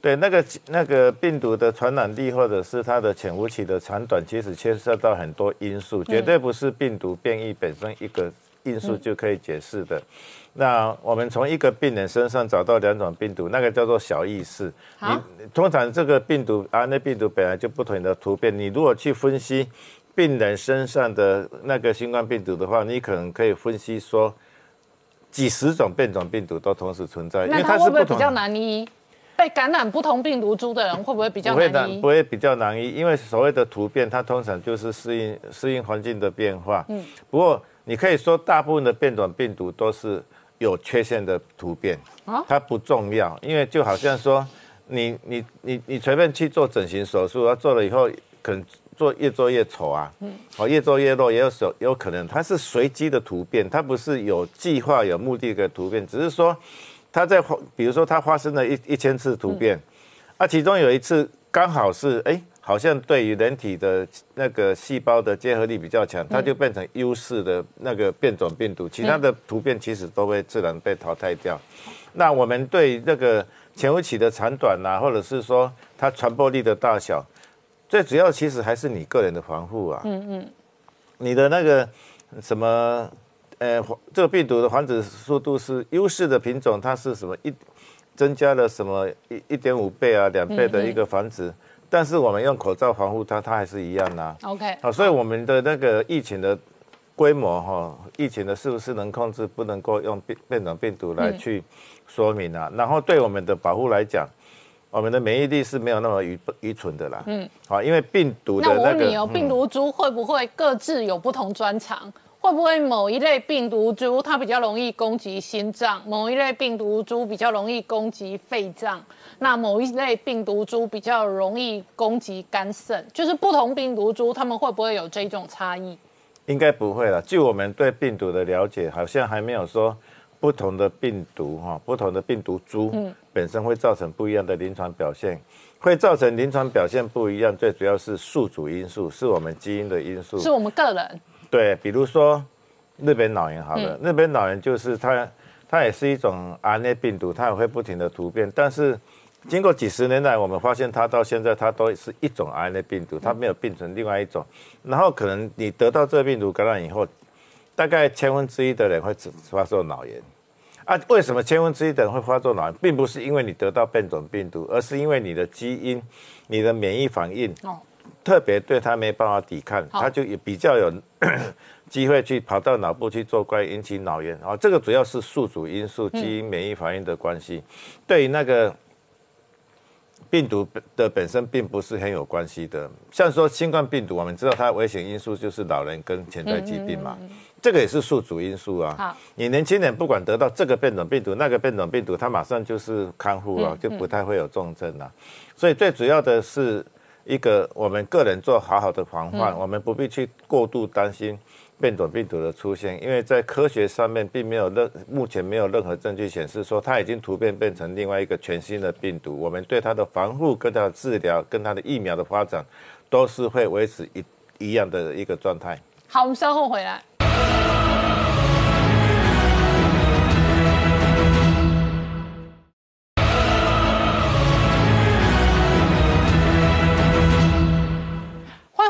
对那个那个病毒的传染力，或者是它的潜伏期的长短，其实牵涉到很多因素，绝对不是病毒变异本身一个因素就可以解释的。那我们从一个病人身上找到两种病毒，那个叫做小意识。你通常这个病毒啊，那病毒本来就不同的突变，你如果去分析病人身上的那个新冠病毒的话，你可能可以分析说几十种变种病毒都同时存在，因为它是不比较难医？被感染不同病毒株的人会不会比较难医？不会比较难医，因为所谓的突变，它通常就是适应适应环境的变化。嗯，不过你可以说，大部分的变种病毒都是有缺陷的突变，它不重要，因为就好像说，你你你你随便去做整形手术，它做了以后，可能做越做越丑啊，嗯，哦，越做越弱，也有手有可能它是随机的突变，它不是有计划有目的的突变，只是说。它在，比如说它发生了一一千次突变，啊，其中有一次刚好是，哎，好像对于人体的那个细胞的结合力比较强，它就变成优势的那个变种病毒，其他的突变其实都会自然被淘汰掉。那我们对那个潜伏期的长短呐，或者是说它传播力的大小，最主要其实还是你个人的防护啊。嗯嗯，你的那个什么，呃，这个病毒的繁殖速度是优势的品种，它是什么一增加了什么一一点五倍啊，两倍的一个繁殖。但是我们用口罩防护它，它还是一样呐。OK，好，所以我们的那个疫情的规模哈，疫情的是不是能控制，不能够用变变种病毒来去说明啊。然后对我们的保护来讲，我们的免疫力是没有那么愚愚蠢的啦。嗯，好，因为病毒的那我那个问你哦，病毒株会不会各自有不同专长？会不会某一类病毒株它比较容易攻击心脏，某一类病毒株比较容易攻击肺脏，那某一类病毒株比较容易攻击肝肾？就是不同病毒株，它们会不会有这种差异？应该不会了。据我们对病毒的了解，好像还没有说不同的病毒哈，不同的病毒株本身会造成不一样的临床表现。会造成临床表现不一样，最主要是宿主因素，是我们基因的因素。是我们个人对，比如说日本脑炎好了，日本脑炎就是它，它也是一种 RNA 病毒，它也会不停的突变，但是经过几十年来，我们发现它到现在它都是一种 RNA 病毒，它没有变成另外一种。然后可能你得到这个病毒感染以后，大概千分之一的人会发作脑炎。啊，为什么千分之一的人会发作脑炎，并不是因为你得到变种病毒，而是因为你的基因、你的免疫反应哦特别对它没办法抵抗，好它就也比较有 机会去跑到脑部去做怪，引起脑炎。啊，这个主要是宿主因素、基因免疫反应的关系，对于那个病毒的本身并不是很有关系的。像说新冠病毒，我们知道它的危险因素就是老人跟潜在疾病嘛，这个也是宿主因素啊。你年轻人不管得到这个变种病毒、那个变种病毒，它马上就是康复了，就不太会有重症了。所以最主要的是一个我们个人做好好的防范，我们不必去过度担心变种病毒的出现，因为在科学上面并没有任目前没有任何证据显示说它已经突变变成另外一个全新的病毒。我们对它的防护、跟它的治疗、跟它的疫苗的发展，都是会维持一一样的一个状态。好，我们稍后回来。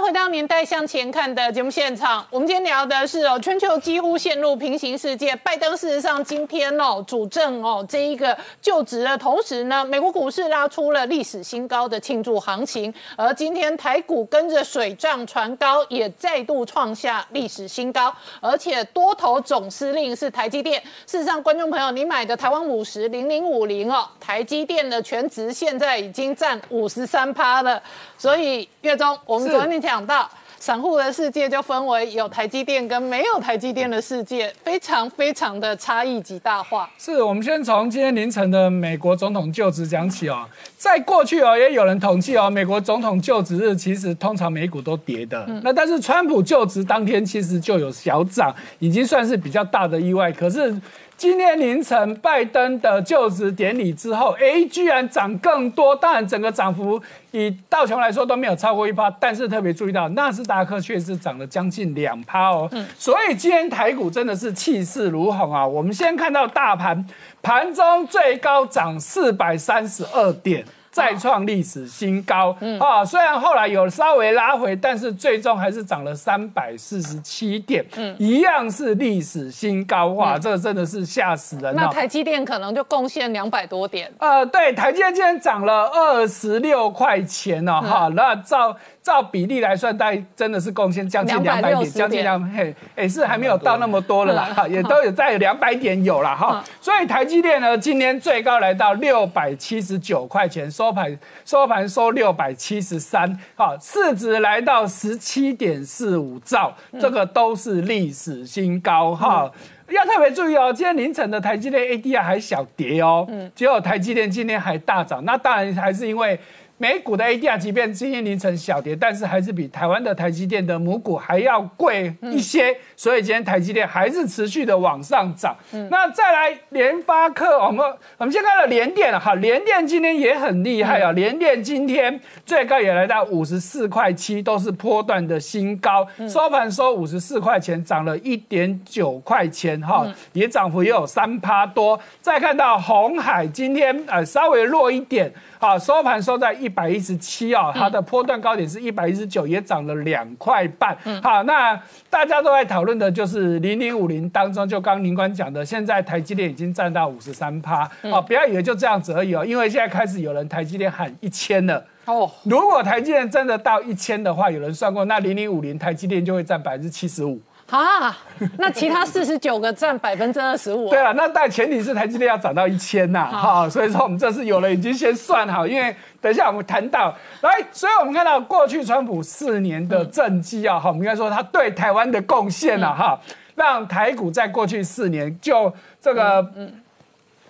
迎回到《年代向前看》的节目现场。我们今天聊的是哦，全球几乎陷入平行世界。拜登事实上今天哦主政哦这一个就职的同时呢，美国股市拉出了历史新高的庆祝行情，而今天台股跟着水涨船高，也再度创下历史新高，而且多头总司令是台积电。事实上，观众朋友，你买的台湾五十零零五零哦，台积电的全值现在已经占五十三趴了。所以月中，我们昨天讲到。散户的世界就分为有台积电跟没有台积电的世界，非常非常的差异极大化。是我们先从今天凌晨的美国总统就职讲起哦。在过去哦，也有人统计哦，美国总统就职日其实通常美股都跌的。那但是川普就职当天其实就有小涨，已经算是比较大的意外。可是今天凌晨拜登的就职典礼之后，哎，居然涨更多。当然，整个涨幅以道琼来说都没有超过一趴，但是特别注意到纳斯达克却是涨了将近两趴哦。所以今天台股真的是气势如虹啊！我们先看到大盘盘中最高涨四百三十二点。再创历史新高、啊！虽然后来有稍微拉回，但是最终还是涨了三百四十七点，一样是历史新高哇！这个真的是吓死人了。那台积电可能就贡献两百多点。呃，对，台积电今天涨了二十六块钱哦，哈，那照照比例来算，大概真的是贡献将近两百点，260将近两嘿，也是还没有到那么多了啦，哈，也都有在两百点有了哈。所以台积电呢，今天最高来到六百七十九块钱，收盘收盘收六百七十三，好，市值来到十七点四五兆，这个都是历史新高哈。要特别注意哦，今天凌晨的台积电 ADR 还小跌哦，嗯，结果台积电今天还大涨，那当然还是因为美股的 ADR 即便今天凌晨小跌，但是还是比台湾的台积电的母股还要贵一些，所以今天台积电还是持续的往上涨。那再来联发科，我们我们先看到联电哈，联电今天也很厉害啊，联电今天最高也来到五十四块七，都是波段的新高，收盘收五十四块钱，涨了一点九块钱哈，也涨幅也有三趴多。再看到红海今天呃稍微弱一点。好，收盘收在一百一十七哦，它的波段高点是一百一十九，也涨了两块半。好，那大家都在讨论的就是零零五零当中，就刚林官讲的，现在台积电已经占到五十三趴。哦，不要以为就这样子而已哦，因为现在开始有人台积电喊一千了。哦，如果台积电真的到一千的话，有人算过，那零零五零台积电就会占百分之七十五。啊，那其他四十九个占百分之二十五。对啊，那但前提是台积电要涨到一千呐，哈，所以说我们这次有了已经先算好，因为等一下我们谈到来，所以我们看到过去川普四年的政绩啊，哈，我们应该说他对台湾的贡献了哈，让台股在过去四年就这个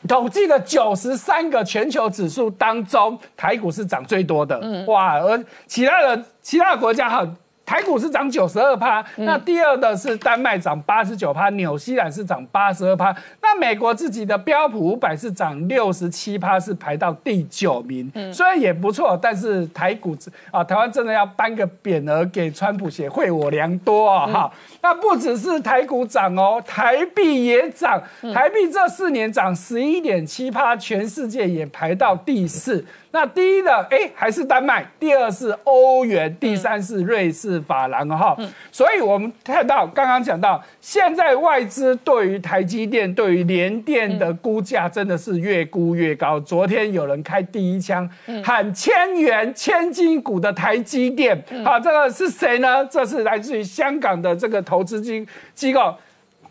统计的九十三个全球指数当中，台股是涨最多的，嗯哇，而其他的其他的国家哈。台股是涨九十二趴，那第二的是丹麦涨八十九趴，纽西兰是涨八十二趴，那美国自己的标普五百是涨六十七趴，是排到第九名，嗯。虽然也不错，但是台股啊，台湾真的要颁个匾额给川普协会我良多啊哈。那不只是台股涨哦，台币也涨，台币这四年涨十一点七趴，全世界也排到第四。那第一呢哎还是丹麦，第二是欧元，第三是瑞士法郎哈。所以我们看到刚刚讲到，现在外资对于台积电、对于联电的估价真的是越估越高。昨天有人开第一枪，喊千元千金股的台积电，好，这个是谁呢？这是来自于香港的这个投资机机构，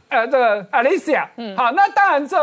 呃，这个 Alicia。好，那当然这。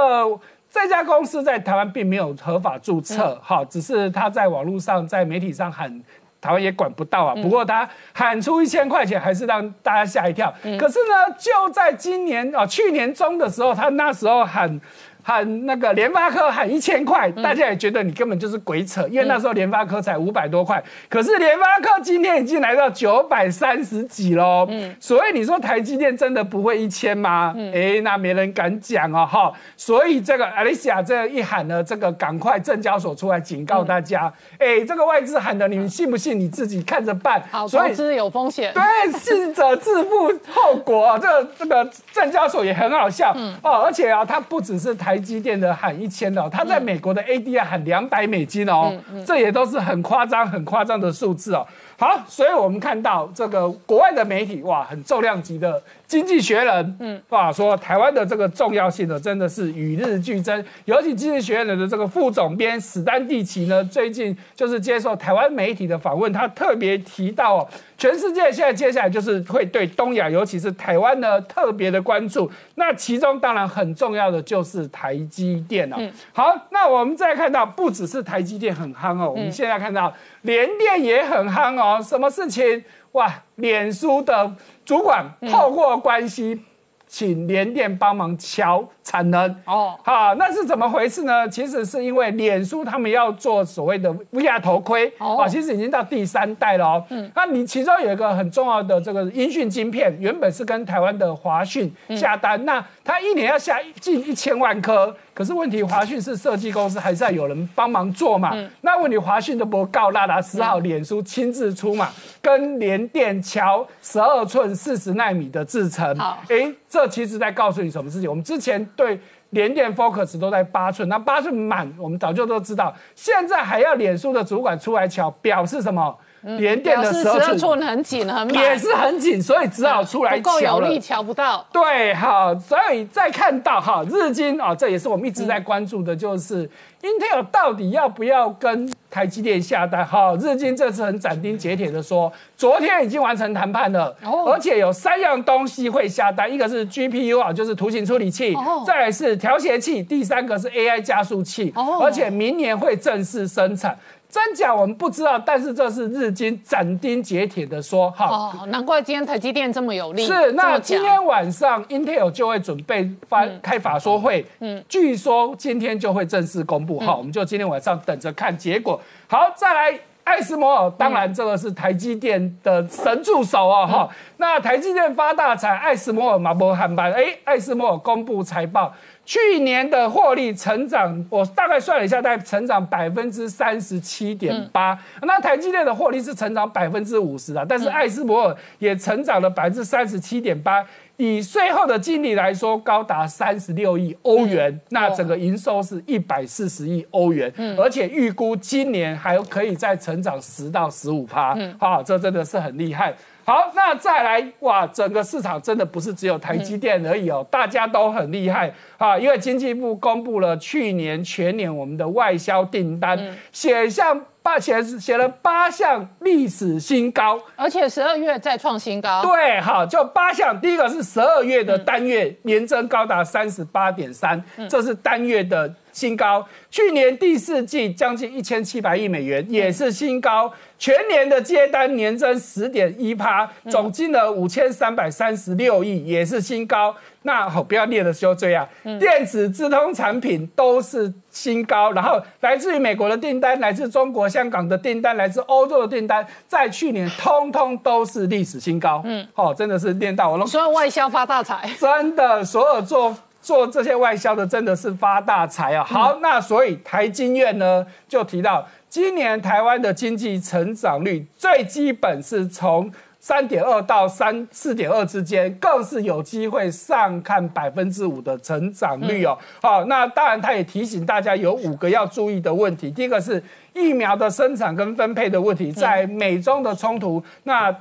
这家公司在台湾并没有合法注册，哈，只是他在网络上、在媒体上喊，台湾也管不到啊。不过他喊出一千块钱，还是让大家吓一跳。可是呢，就在今年啊，去年中的时候，他那时候喊。喊那个联发科喊一千块，大家也觉得你根本就是鬼扯，因为那时候联发科才五百多块，可是联发科今天已经来到九百三十几喽。嗯，所以你说台积电真的不会一千吗？哎，那没人敢讲哦，哈。所以这个 Alicia 这一喊呢，这个赶快证交所出来警告大家，哎，这个外资喊的，你们信不信？你自己看着办。好，投资有风险。对，信者自负后果。这这个证交所也很好笑哦，而且啊，它不只是台。台积电的喊一千哦，他在美国的 ADR 喊两百美金哦，这也都是很夸张、很夸张的数字哦。好，所以我们看到这个国外的媒体哇，很重量级的。经济学人，嗯，啊，说台湾的这个重要性呢，真的是与日俱增。尤其经济学人的这个副总编史丹蒂奇呢，最近就是接受台湾媒体的访问，他特别提到哦，全世界现在接下来就是会对东亚，尤其是台湾呢，特别的关注。那其中当然很重要的就是台积电哦。好，那我们再看到，不只是台积电很夯哦，我们现在看到联电也很夯哦。什么事情？哇，脸书的。主管透过关系，请联电帮忙敲产能哦，好，那是怎么回事呢？其实是因为脸书他们要做所谓的 VR 头盔哦，其实已经到第三代了哦。嗯，那你其中有一个很重要的这个音讯晶片，原本是跟台湾的华讯下单，那他一年要下近一千万颗。可是问题，华讯是设计公司，还是要有人帮忙做嘛？那问题，华讯都不告拉达十号脸书亲自出嘛，跟联电桥十二寸四十纳米的制程。哎，这其实在告诉你什么事情？我们之前对联电 Focus 都在八寸，那八寸满，我们早就都知道，现在还要脸书的主管出来瞧，表示什么？连电的十二寸很紧，很也是很紧，所以只好出来不够有力，瞧不到。对，好，所以再看到哈，日经啊，这也是我们一直在关注的，就是 Intel 到底要不要跟台积电下单？哈，日经这次很斩钉截铁的说，昨天已经完成谈判了，而且有三样东西会下单，一个是 GPU 啊，就是图形处理器，再来是调谐器，第三个是 AI 加速器，而且明年会正式生产。真假我们不知道，但是这是日经斩钉截铁的说，哈，哦，难怪今天台积电这么有力。是，那今天晚上 Intel 就会准备发开法说会，嗯，据说今天就会正式公布，哈，我们就今天晚上等着看结果。好，再来艾斯摩尔，当然这个是台积电的神助手啊，哈，那台积电发大财，艾斯摩尔马博汉班，哎，艾斯摩尔公布财报。去年的获利成长，我大概算了一下，大概成长百分之三十七点八。那台积电的获利是成长百分之五十啊，但是艾斯摩尔也成长了百分之三十七点八。以税后的净利来说，高达三十六亿欧元，那整个营收是一百四十亿欧元，而且预估今年还可以再成长十到十五趴，好，这真的是很厉害。好，那再来哇，整个市场真的不是只有台积电而已哦，大家都很厉害啊，因为经济部公布了去年全年我们的外销订单，写像八写写了八项历史新高，而且十二月再创新高。对，好，就八项，第一个是十二月的单月年增高达三十八点三，这是单月的。新高，去年第四季将近一千七百亿美元，也是新高。全年的接单年增十点一趴，总金额五千三百三十六亿，也是新高。那好，不要念的时候这样，电子、智通产品都是新高。然后来自于美国的订单，来自中国香港的订单，来自欧洲的订单，在去年通通都是历史新高。嗯，好，真的是念到我了。所有外销发大财，真的，所有做。做这些外销的真的是发大财啊！好，那所以台经院呢就提到，今年台湾的经济成长率最基本是从三点二到三四点二之间，更是有机会上看百分之五的成长率哦。好，那当然他也提醒大家有五个要注意的问题，第一个是疫苗的生产跟分配的问题，在美中的冲突那。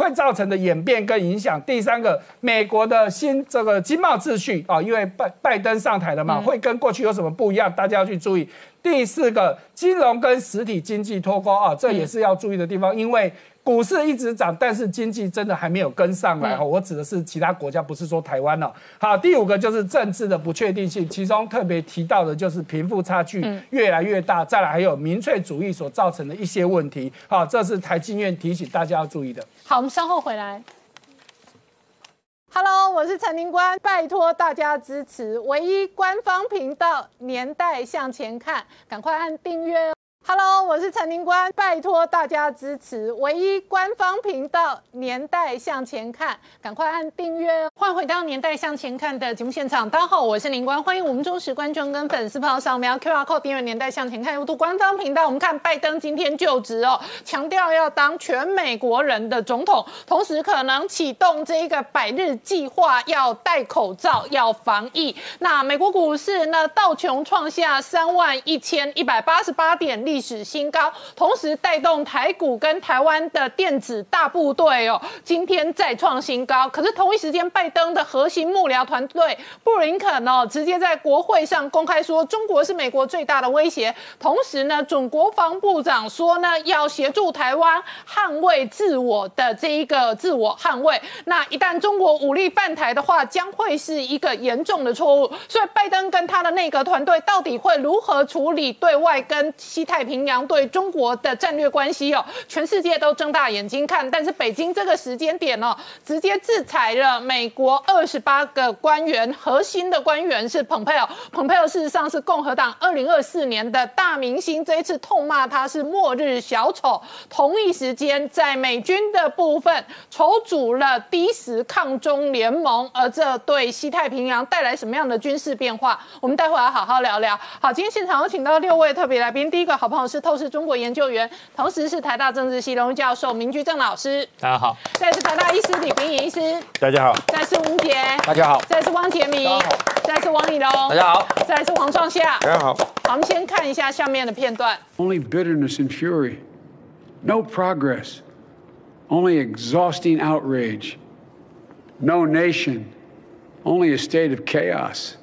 会造成的演变跟影响。第三个，美国的新这个经贸秩序啊，因为拜拜登上台了嘛，会跟过去有什么不一样？大家要去注意。第四个，金融跟实体经济脱钩啊，这也是要注意的地方，因为。股市一直涨，但是经济真的还没有跟上来哈。我指的是其他国家，不是说台湾了。好，第五个就是政治的不确定性，其中特别提到的就是贫富差距越来越大，再来还有民粹主义所造成的一些问题。好，这是台经院提醒大家要注意的。好，我们稍后回来。Hello，我是陈宁官，拜托大家支持唯一官方频道《年代向前看》，赶快按订阅。Hello，我是陈宁官，拜托大家支持唯一官方频道《年代向前看》，赶快按订阅哦！欢迎回到《年代向前看》的节目现场，大家好，我是宁官，欢迎我们忠实观众跟粉丝朋友扫描 QR Code 订阅《年代向前看》YouTube 官方频道。我们看拜登今天就职哦，强调要当全美国人的总统，同时可能启动这一个百日计划，要戴口罩，要防疫。那美国股市呢？道琼创下三万一千一百八十八点。历史新高，同时带动台股跟台湾的电子大部队哦，今天再创新高。可是同一时间，拜登的核心幕僚团队布林肯哦，直接在国会上公开说，中国是美国最大的威胁。同时呢，准国防部长说呢，要协助台湾捍卫自我的这一个自我捍卫。那一旦中国武力犯台的话，将会是一个严重的错误。所以，拜登跟他的内阁团队到底会如何处理对外跟西太？太平洋对中国的战略关系哦，全世界都睁大眼睛看，但是北京这个时间点哦，直接制裁了美国二十八个官员，核心的官员是蓬佩奥。蓬佩奥事实上是共和党二零二四年的大明星，这一次痛骂他是末日小丑。同一时间，在美军的部分筹组了低时抗中联盟，而这对西太平洋带来什么样的军事变化？我们待会要好好聊聊。好，今天现场有请到六位特别来宾，第一个好。朋友是透视中国研究员，同时是台大政治系荣誉教授明居正老师。大家好。再是台大医师李冰仪医师。大家好。再是吴杰。大家好。再是汪杰明。再是王以龙。大家好。再是黄创夏。大家好。我们先看一下下面的片段。Only bitterness and fury, no progress, only exhausting outrage, no nation, only a state of chaos.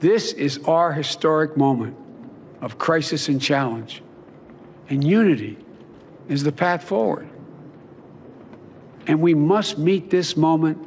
This is our historic moment. Of crisis and challenge. And unity is the path forward. And we must meet this moment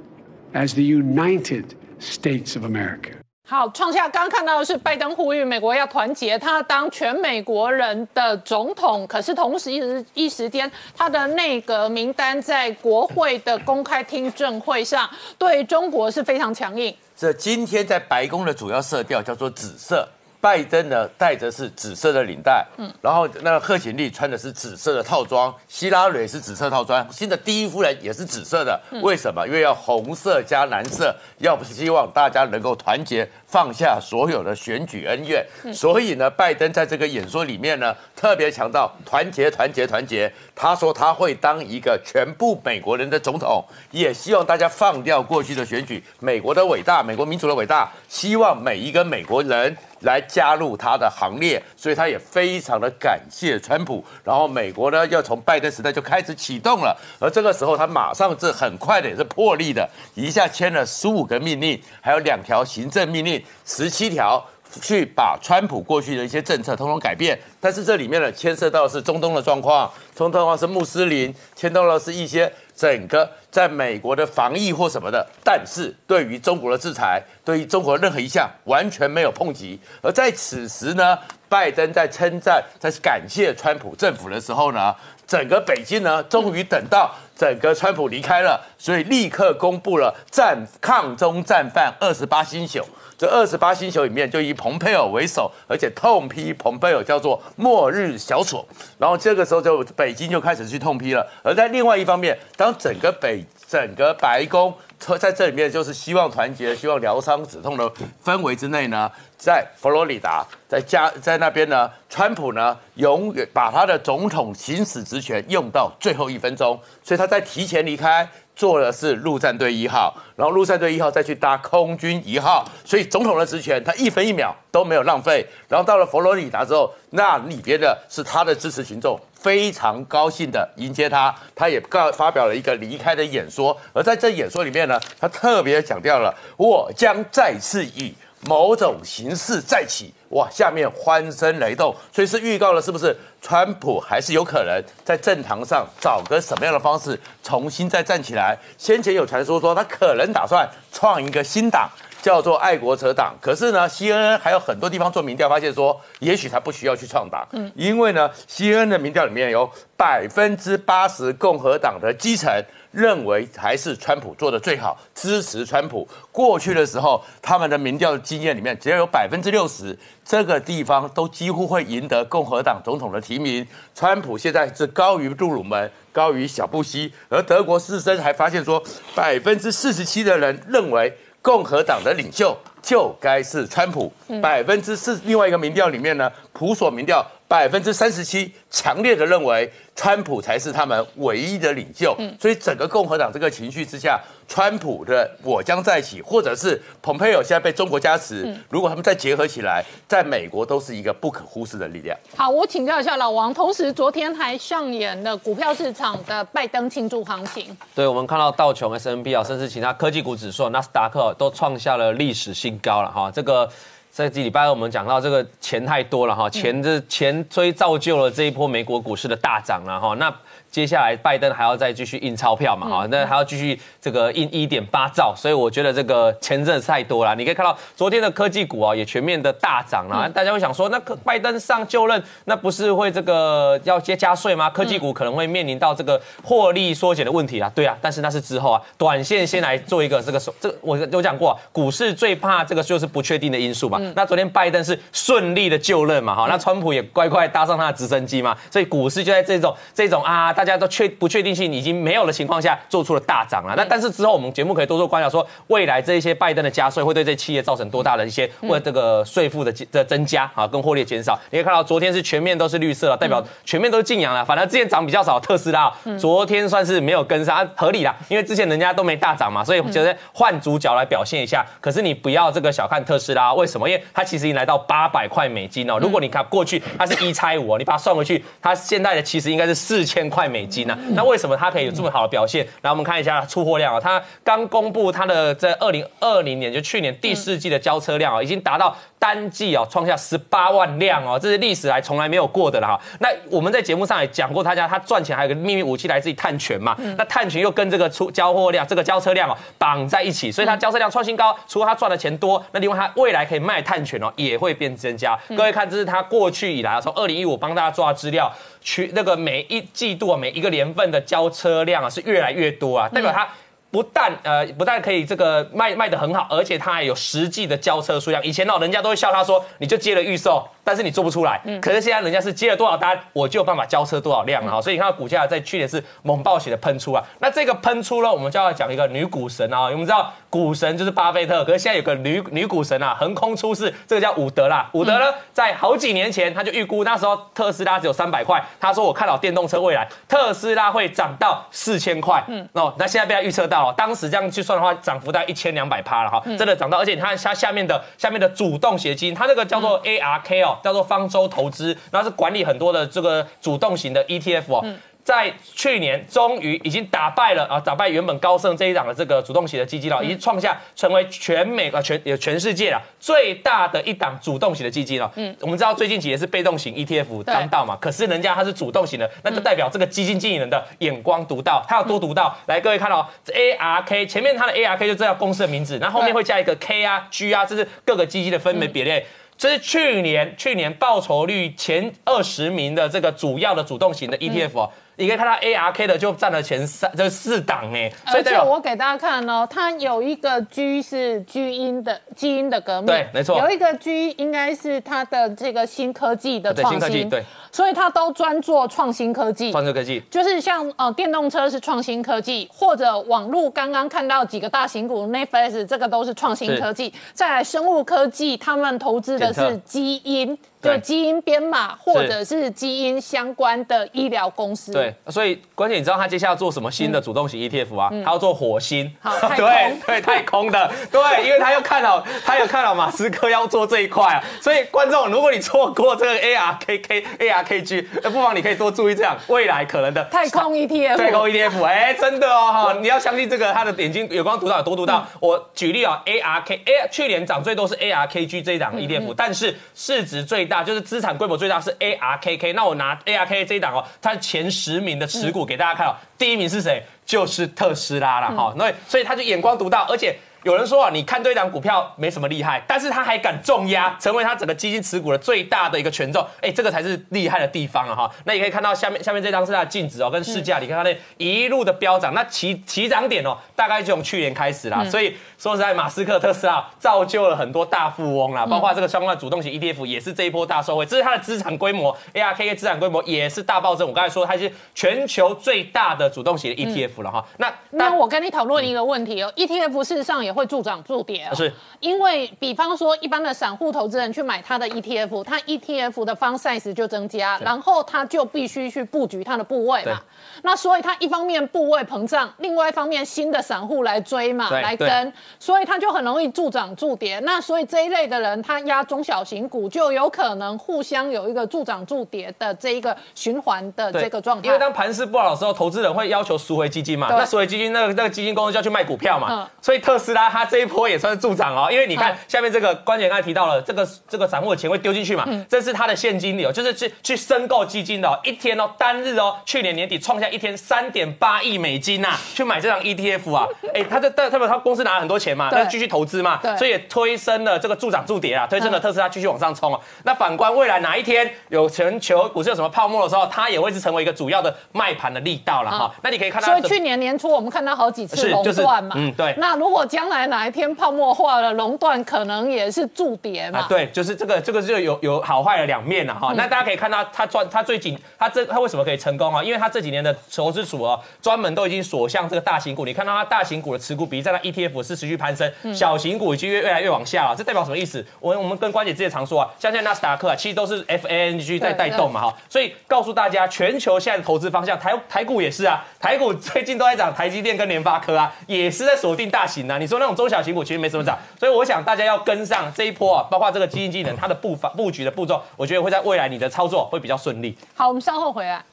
as the United States of America. 好，创下刚刚看到的是拜登呼吁美国要团结，他当全美国人的总统。可是同时一时一时间，他的内阁名单在国会的公开听证会上对中国是非常强硬。这今天在白宫的主要色调叫做紫色。拜登呢戴着是紫色的领带，嗯，然后那个贺锦丽穿的是紫色的套装，希拉蕊是紫色套装，新的第一夫人也是紫色的，为什么？因为要红色加蓝色，要不是希望大家能够团结，放下所有的选举恩怨，所以呢，拜登在这个演说里面呢，特别强调团结、团结、团结。他说他会当一个全部美国人的总统，也希望大家放掉过去的选举，美国的伟大，美国民主的伟大，希望每一个美国人。来加入他的行列，所以他也非常的感谢川普。然后美国呢，要从拜登时代就开始启动了，而这个时候他马上是很快的，也是破例的，一下签了十五个命令，还有两条行政命令，十七条。去把川普过去的一些政策统统改变，但是这里面呢牵涉到是中东的状况，中东的话是穆斯林，牵到了是一些整个在美国的防疫或什么的，但是对于中国的制裁，对于中国任何一项完全没有碰及。而在此时呢，拜登在称赞、在感谢川普政府的时候呢，整个北京呢终于等到整个川普离开了，所以立刻公布了战抗中战犯二十八星宿。这二十八星球里面，就以蓬佩奥为首，而且痛批蓬佩奥叫做末日小丑。然后这个时候就北京就开始去痛批了。而在另外一方面，当整个北整个白宫在这里面就是希望团结、希望疗伤止痛的氛围之内呢，在佛罗里达，在加在那边呢，川普呢永远把他的总统行使职权用到最后一分钟，所以他在提前离开。做的是陆战队一号，然后陆战队一号再去搭空军一号，所以总统的职权他一分一秒都没有浪费。然后到了佛罗里达之后，那里边的是他的支持群众非常高兴的迎接他，他也告发表了一个离开的演说。而在这演说里面呢，他特别强调了我将再次以某种形式再起。哇，下面欢声雷动，所以是预告了是不是？川普还是有可能在政坛上找个什么样的方式重新再站起来？先前有传说说他可能打算创一个新党，叫做爱国者党。可是呢，CNN 还有很多地方做民调，发现说也许他不需要去创党，嗯，因为呢，CNN 的民调里面有百分之八十共和党的基层。认为还是川普做的最好，支持川普。过去的时候，他们的民调经验里面，只要有百分之六十，这个地方都几乎会赢得共和党总统的提名。川普现在是高于杜鲁门，高于小布希，而德国士绅还发现说，百分之四十七的人认为共和党的领袖就该是川普。百分之四，另外一个民调里面呢，普索民调。百分之三十七强烈的认为川普才是他们唯一的领袖，所以整个共和党这个情绪之下，川普的我将再起，或者是蓬佩奥现在被中国加持，如果他们再结合起来，在美国都是一个不可忽视的力量。好，我请教一下老王，同时昨天还上演了股票市场的拜登庆祝行情。对，我们看到道琼 S N B 啊，甚至其他科技股指数，纳斯达克都创下了历史新高了哈，这个。在这礼拜二，我们讲到这个钱太多了哈，钱这钱追造就了这一波美国股市的大涨了哈，那。接下来拜登还要再继续印钞票嘛？哈，那还要继续这个印一点八兆，所以我觉得这个钱真的太多了。你可以看到昨天的科技股啊，也全面的大涨了。大家会想说，那拜登上就任，那不是会这个要接加税吗？科技股可能会面临到这个获利缩减的问题啊。对啊，但是那是之后啊，短线先来做一个这个这个我有讲过，股市最怕这个就是不确定的因素嘛。那昨天拜登是顺利的就任嘛？哈，那川普也乖乖搭上他的直升机嘛，所以股市就在这种这种啊。大家都确不确定性已经没有的情况下，做出了大涨了。那但是之后我们节目可以多做观察，说未来这一些拜登的加税会对这企业造成多大的一些或这个税负的的增加啊，跟获利减少。你可以看到昨天是全面都是绿色了，代表全面都是净阳了。反正之前涨比较少，特斯拉昨天算是没有跟上，合理啦，因为之前人家都没大涨嘛，所以觉得换主角来表现一下。可是你不要这个小看特斯拉，为什么？因为它其实已经来到八百块美金哦。如果你看过去它是一拆五哦，你把它算回去，它现在的其实应该是四千块美金呢。那为什么它可以有这么好的表现？来，我们看一下出货量啊，它刚公布它的在二零二零年，就去年第四季的交车量啊，已经达到单季哦创下十八万辆哦，这是历史来从来没有过的了哈。那我们在节目上也讲过，他家他赚钱还有个秘密武器来自于碳权嘛，那碳权又跟这个出交货量、这个交车量哦绑在一起，所以他交车量创新高。除了他赚的钱多，那另外他未来可以卖碳权哦，也会变增加。各位看，这是他过去以来啊，从二零一五帮大家抓资料。去那个每一季度啊，每一个年份的交车量啊是越来越多啊，代表它不但呃不但可以这个卖卖的很好，而且它还有实际的交车数量。以前老，人家都会笑他说，你就接了预售，但是你做不出来。可是现在人家是接了多少单，我就有办法交车多少辆了哈。所以你看到股价在去年是猛暴血的喷出啊。那这个喷出呢，我们就要讲一个女股神啊。我们知道股神就是巴菲特，可是现在有个女女股神啊，横空出世，这个叫伍德啦。伍德呢，在好几年前他就预估那时候特斯拉只有三百块，他说我看好电动车未来，特斯拉会涨到四千块。嗯，哦，那现在被他预测到了，当时这样去算的话，涨幅在一千两百趴了哈，真的涨到，而且你看它下面的下面的主动型基金，它这个叫做 ARK 哦，叫做方舟投资，然后是管理很多的这个主动型的 ETF 哦。在去年终于已经打败了啊，打败原本高盛这一档的这个主动型的基金了，已经创下成为全美啊全也全世界啊最大的一档主动型的基金了。嗯，我们知道最近几年是被动型 ETF 当道嘛，可是人家它是主动型的，那就代表这个基金经理人的眼光独到，他有多独到。来，各位看到 ARK 前面它的 ARK 就这叫公司的名字，然后后面会加一个 K 啊 G 啊，这是各个基金的分别比例。这是去年去年报酬率前二十名的这个主要的主动型的 ETF 哦。你可以看到 ARK 的就占了前三，就四档哎，而且我给大家看哦，它有一个 G 是基因的基因的革命，对，没错，有一个 G 应该是它的这个新科技的创新，对，所以它都专做创新科技，创新科技。就是像呃电动车是创新科技，或者网络刚刚看到几个大型股 Netflix 这个都是创新科技，再来生物科技，他们投资的是基因。就基因编码或者是基因相关的医疗公司。对，所以关键你知道他接下来要做什么新的主动型 ETF 啊？他要做火星。好，对对，太空的，对，因为他又看好，他有看好马斯克要做这一块啊。所以观众，如果你错过这个 ARKK、ARKG，那不妨你可以多注意这样未来可能的太空 ETF。太空 ETF，哎，真的哦哈，你要相信这个，他的眼睛有光读到有多读到。我举例啊，ARK，A，去年涨最多是 ARKG 这一档 ETF，但是市值最大。就是资产规模最大是 ARKK，那我拿 ARK 这一档哦，它前十名的持股给大家看哦，第一名是谁？就是特斯拉了哈，那所以他就眼光独到，而且。有人说啊，你看对一档股票没什么厉害，但是他还敢重压，成为他整个基金持股的最大的一个权重，哎，这个才是厉害的地方啊哈。那也可以看到下面下面这张是它的净值哦，跟市价，你看它那一路的飙涨，那起起涨点哦，大概就从去年开始啦。所以说实在，马斯克特斯拉造就了很多大富翁啦，包括这个相关的主动型 ETF 也是这一波大受惠，这是它的资产规模，ARKK 资产规模也是大暴增。我刚才说它是全球最大的主动型的 ETF 了哈。那那我跟你讨论一个问题哦，ETF 事实上也。会助涨助跌是，因为比方说一般的散户投资人去买他的 ETF，他 ETF 的方 size 就增加，然后他就必须去布局他的部位嘛。那所以他一方面部位膨胀，另外一方面新的散户来追嘛，来跟，所以他就很容易助涨助跌。那所以这一类的人，他压中小型股就有可能互相有一个助涨助跌的这一个循环的这个状态。因为当盘势不好的时候，投资人会要求赎回基金嘛，那赎回基金那个那个基金公司就要去卖股票嘛，所以特斯拉。它这一波也算是助长哦，因为你看下面这个关键刚才提到了，这个这个散户的钱会丢进去嘛，这是他的现金流，就是去去申购基金的，一天哦，单日哦，去年年底创下一天三点八亿美金呐，去买这张 ETF 啊，哎，他这代表他公司拿了很多钱嘛，那继续投资嘛，所以也推升了这个助涨助跌啊，推升了特斯拉继续往上冲啊。那反观未来哪一天有全球股市有什么泡沫的时候，它也会是成为一个主要的卖盘的力道了哈。那你可以看到，所以去年年初我们看到好几次垄断嘛，嗯，对。那如果将来哪一天泡沫化了，熔断可能也是助跌嘛。对，就是这个，这个就有有好坏的两面了哈。那大家可以看到，他赚，他最近，他这他为什么可以成功啊？因为他这几年的投资组哦，专门都已经锁向这个大型股。你看到他大型股的持股比在他 ETF 是持续攀升，小型股已经越越来越往下了。这代表什么意思？我我们跟关姐之前常说啊，像现在纳斯达克啊，其实都是 FANG 在带动嘛哈。所以告诉大家，全球现在的投资方向，台台股也是啊，台股最近都在涨，台积电跟联发科啊，也是在锁定大型啊。你说那种中小型股其实没什么涨，所以我想大家要跟上这一波啊，包括这个基金技能，它的步伐布局的步骤，我觉得会在未来你的操作会比较顺利。好，我们稍后回来。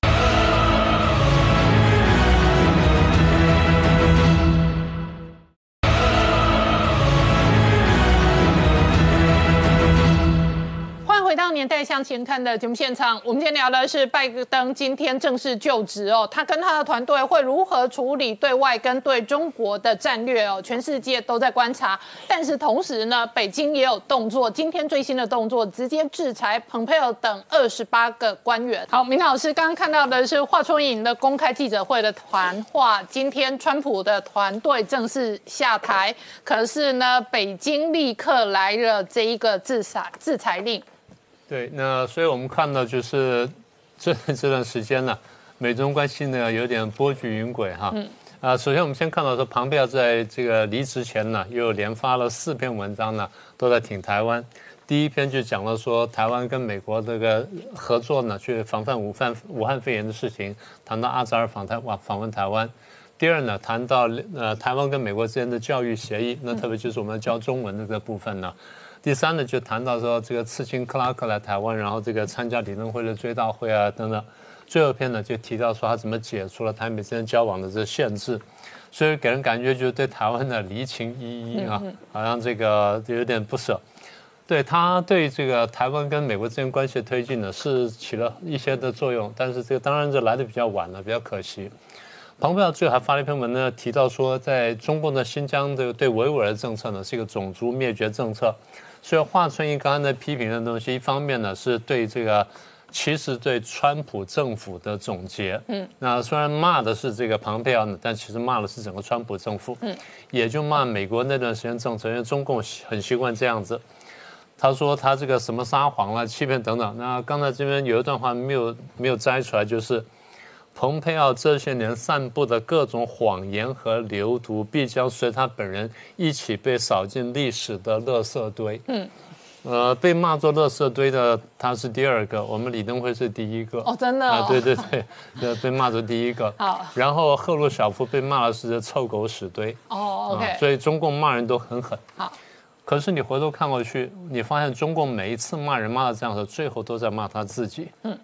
年代向前看的节目现场，我们今天聊的是拜登今天正式就职哦，他跟他的团队会如何处理对外跟对中国的战略哦，全世界都在观察。但是同时呢，北京也有动作，今天最新的动作直接制裁蓬佩奥等二十八个官员。好，明老师刚刚看到的是华春莹的公开记者会的谈话，今天川普的团队正式下台，可是呢，北京立刻来了这一个制裁制裁令。对，那所以我们看到就是这 这段时间呢，美中关系呢有点波谲云诡哈。嗯。啊，首先我们先看到说，庞贝奥在这个离职前呢，又连发了四篇文章呢，都在挺台湾。第一篇就讲了说，台湾跟美国这个合作呢，去防范武汉武汉肺炎的事情，谈到阿扎尔访台访访问台湾。第二呢，谈到呃台湾跟美国之间的教育协议，那特别就是我们教中文的这个部分呢。第三呢，就谈到说这个刺青克拉克来台湾，然后这个参加理论会的追悼会啊等等。最后一篇呢，就提到说他怎么解除了台美之间交往的这个限制，所以给人感觉就是对台湾的离情依依啊，好像这个有点不舍。对他对这个台湾跟美国之间关系的推进呢，是起了一些的作用，但是这个当然这来的比较晚了，比较可惜。彭佩奥最后还发了一篇文呢，提到说在中共的新疆这个对维吾尔的政策呢，是一个种族灭绝政策。所以华春莹刚刚在批评的东西，一方面呢是对这个，其实对川普政府的总结，嗯，那虽然骂的是这个庞佩奥呢，但其实骂的是整个川普政府，嗯，也就骂美国那段时间政策，因为中共很习惯这样子。他说他这个什么撒谎了、欺骗等等。那刚才这边有一段话没有没有摘出来，就是。蓬佩奥这些年散布的各种谎言和流毒，必将随他本人一起被扫进历史的垃圾堆。嗯，呃，被骂作垃圾堆的他是第二个，我们李登辉是第一个。哦，真的？啊，对对对，被骂作第一个。好。然后赫鲁晓夫被骂的是臭狗屎堆。哦，OK。所以中共骂人都很狠。好。可是你回头看过去，你发现中共每一次骂人骂的这样的，最后都在骂他自己。嗯。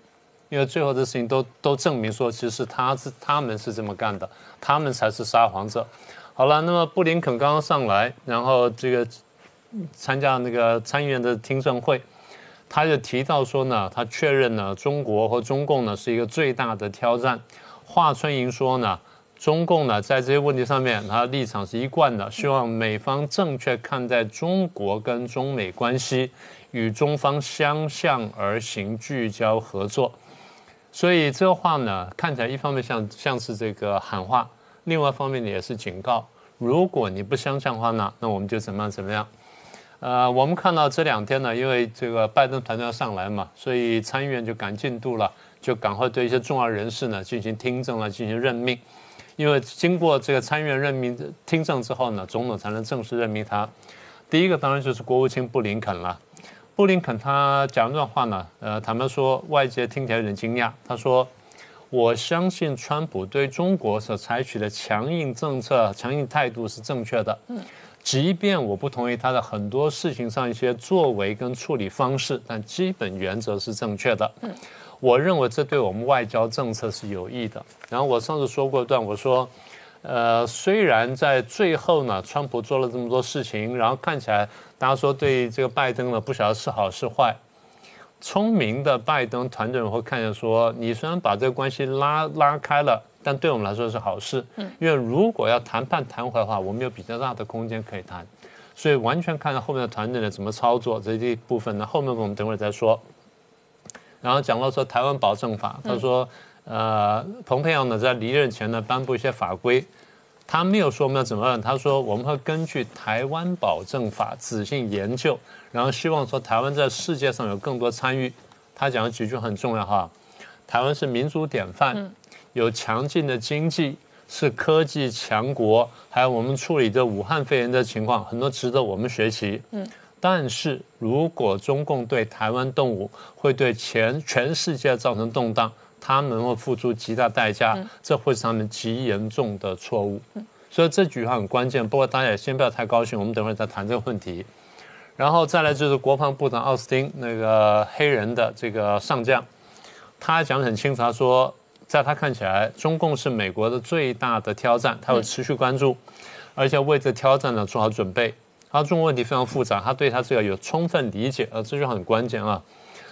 因为最后的事情都都证明说，其实他是他们是这么干的，他们才是撒谎者。好了，那么布林肯刚刚上来，然后这个参加那个参议院的听证会，他就提到说呢，他确认呢，中国和中共呢是一个最大的挑战。华春莹说呢，中共呢在这些问题上面，他立场是一贯的，希望美方正确看待中国跟中美关系，与中方相向而行，聚焦合作。所以这话呢，看起来一方面像像是这个喊话，另外一方面呢也是警告。如果你不相信的话呢，那我们就怎么样怎么样。呃，我们看到这两天呢，因为这个拜登团队要上来嘛，所以参议院就赶进度了，就赶快对一些重要人士呢进行听证了，进行任命。因为经过这个参议院任命听证之后呢，总统才能正式任命他。第一个当然就是国务卿布林肯了。布林肯他讲一段话呢，呃，坦白说，外界听起来有点惊讶。他说：“我相信川普对中国所采取的强硬政策、强硬态度是正确的。嗯，即便我不同意他的很多事情上一些作为跟处理方式，但基本原则是正确的。嗯，我认为这对我们外交政策是有益的。然后我上次说过一段，我说。”呃，虽然在最后呢，川普做了这么多事情，然后看起来大家说对这个拜登呢不晓得是好是坏。聪明的拜登团队会看见说，你虽然把这个关系拉拉开了，但对我们来说是好事。嗯。因为如果要谈判谈回来的话，我们有比较大的空间可以谈。所以完全看到后面的团队呢怎么操作这一部分呢，后面我们等会儿再说。然后讲到说台湾保证法，他说。呃，蓬佩奥呢在离任前呢颁布一些法规，他没有说我们要怎么办，他说我们会根据台湾保证法仔细研究，然后希望说台湾在世界上有更多参与。他讲了几句很重要哈，台湾是民主典范，有强劲的经济，是科技强国，还有我们处理的武汉肺炎的情况很多值得我们学习。嗯，但是如果中共对台湾动武，会对全全世界造成动荡。他们会付出极大代价，这会是他们极严重的错误。所以这句话很关键。不过大家也先不要太高兴，我们等会儿再谈这个问题。然后再来就是国防部长奥斯汀那个黑人的这个上将，他讲得很清楚，他说在他看起来，中共是美国的最大的挑战，他会持续关注，而且为这挑战呢做好准备。他中国问题非常复杂，他对他这个有充分理解，呃，这就很关键啊。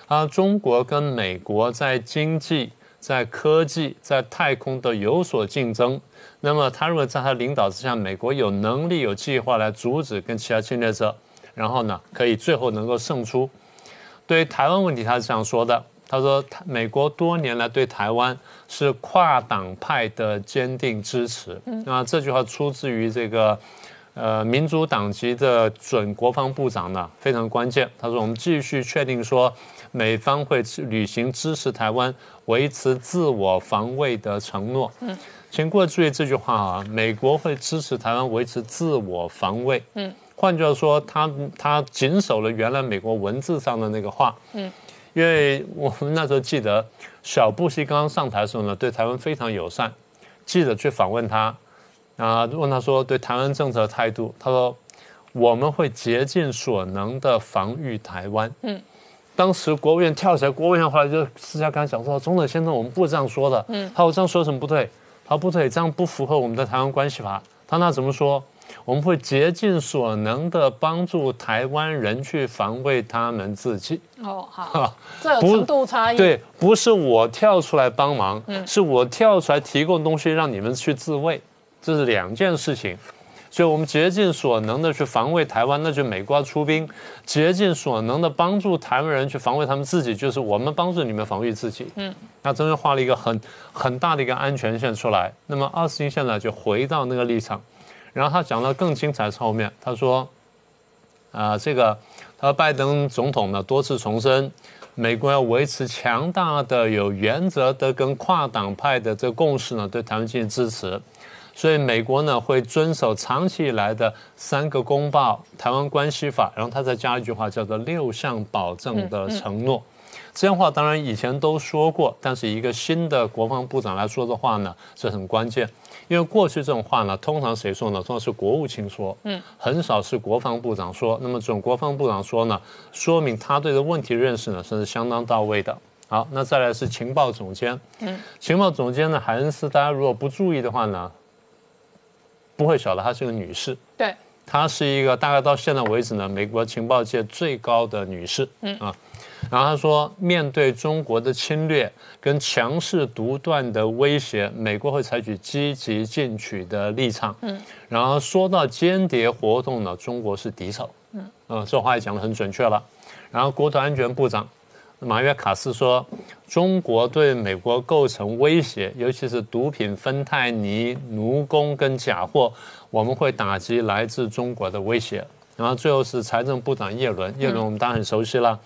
啊，中国跟美国在经济、在科技、在太空的有所竞争。那么他如果在他领导之下，美国有能力、有计划来阻止跟其他侵略者，然后呢，可以最后能够胜出。对于台湾问题，他是这样说的：他说，美国多年来对台湾是跨党派的坚定支持。那这句话出自于这个。呃，民主党籍的准国防部长呢非常关键。他说：“我们继续确定说，美方会履行支持台湾、维持自我防卫的承诺。”嗯，请各位注意这句话啊，美国会支持台湾维持自我防卫。嗯，换句话说，他他谨守了原来美国文字上的那个话。嗯，因为我们那时候记得小布希刚刚上台的时候呢，对台湾非常友善，记者去访问他。啊，问他说对台湾政策的态度，他说我们会竭尽所能的防御台湾。嗯，当时国务院跳起来，国务院后来就私下跟他讲说：“总统先生，我们不这样说的。”嗯，他说这样说什么不对？他说不对，这样不符合我们的台湾关系法。他那怎么说？我们会竭尽所能的帮助台湾人去防卫他们自己。哦，好，这有程度差异。对，不是我跳出来帮忙，是我跳出来提供东西让你们去自卫。这是两件事情，所以我们竭尽所能的去防卫台湾，那就美国出兵；竭尽所能的帮助台湾人去防卫他们自己，就是我们帮助你们防御自己。嗯，那真的画了一个很很大的一个安全线出来。那么奥斯汀现在就回到那个立场，然后他讲到更精彩是后面，他说：“啊，这个他说拜登总统呢多次重申，美国要维持强大的、有原则的跟跨党派的这个共识呢，对台湾进行支持。”所以美国呢会遵守长期以来的三个公报、台湾关系法，然后他再加一句话叫做六项保证的承诺。这样话当然以前都说过，但是一个新的国防部长来说的话呢，这很关键。因为过去这种话呢，通常谁说呢？通常是国务卿说，嗯，很少是国防部长说。那么这种国防部长说呢，说明他对的问题认识呢，是相当到位的。好，那再来是情报总监，嗯，情报总监呢，海恩斯，大家如果不注意的话呢。不会晓得她是个女士，对，她是一个大概到现在为止呢，美国情报界最高的女士，嗯。啊，然后她说，面对中国的侵略跟强势独断的威胁，美国会采取积极进取的立场，嗯，然后说到间谍活动呢，中国是敌手，嗯，呃，这话也讲得很准确了，然后国土安全部长。马约卡斯说：“中国对美国构成威胁，尤其是毒品、芬太尼、奴工跟假货，我们会打击来自中国的威胁。”然后最后是财政部长耶伦，耶伦我们当然很熟悉了。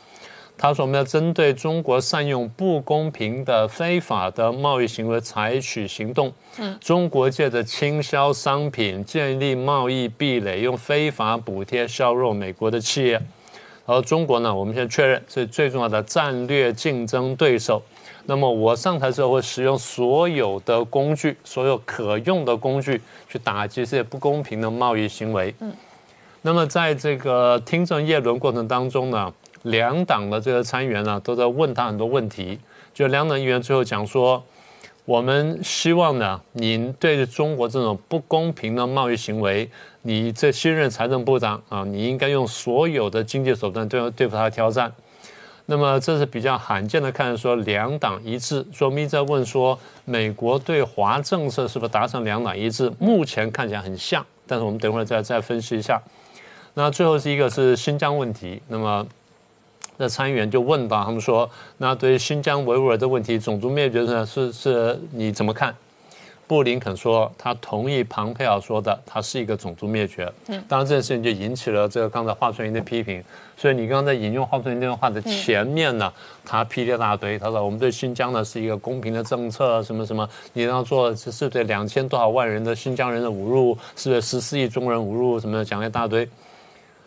他说：“我们要针对中国善用不公平的、非法的贸易行为采取行动。嗯，中国借着倾销商品、建立贸易壁垒，用非法补贴削弱美国的企业。”而中国呢，我们现在确认是最重要的战略竞争对手。那么我上台之后会使用所有的工具，所有可用的工具去打击这些不公平的贸易行为。嗯。那么在这个听证叶伦过程当中呢，两党的这个参议员呢都在问他很多问题。就两党议员最后讲说，我们希望呢，您对中国这种不公平的贸易行为。你这新任财政部长啊，你应该用所有的经济手段对对付他的挑战。那么这是比较罕见的，看说两党一致。说明在问说，美国对华政策是否达成两党一致？目前看起来很像，但是我们等会儿再再分析一下。那最后是一个是新疆问题。那么那参议员就问到他们说，那对于新疆维吾尔的问题，种族灭绝呢，是是你怎么看？布林肯说，他同意庞佩尔说的，他是一个种族灭绝。嗯，当然这件事情就引起了这个刚才华春莹的批评。所以你刚才引用华春莹这段话的前面呢，他批了一大堆。他说我们对新疆呢是一个公平的政策，什么什么，你要做是对两千多少万人的新疆人的侮辱，是对十四亿中国人侮辱，什么讲了一大堆。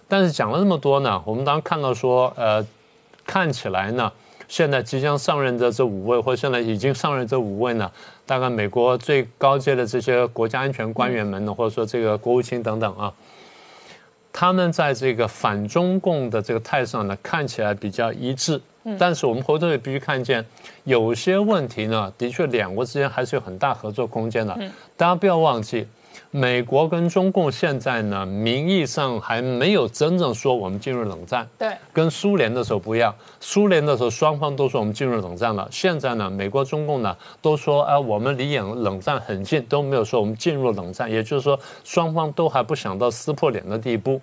但是讲了那么多呢，我们当看到说，呃，看起来呢。现在即将上任的这五位，或现在已经上任这五位呢，大概美国最高阶的这些国家安全官员们呢，或者说这个国务卿等等啊，他们在这个反中共的这个态上呢，看起来比较一致。但是我们回头也必须看见，有些问题呢，的确两国之间还是有很大合作空间的。大家不要忘记，美国跟中共现在呢，名义上还没有真正说我们进入冷战。对，跟苏联的时候不一样，苏联的时候双方都说我们进入冷战了。现在呢，美国、中共呢都说啊，我们离冷冷战很近，都没有说我们进入冷战。也就是说，双方都还不想到撕破脸的地步。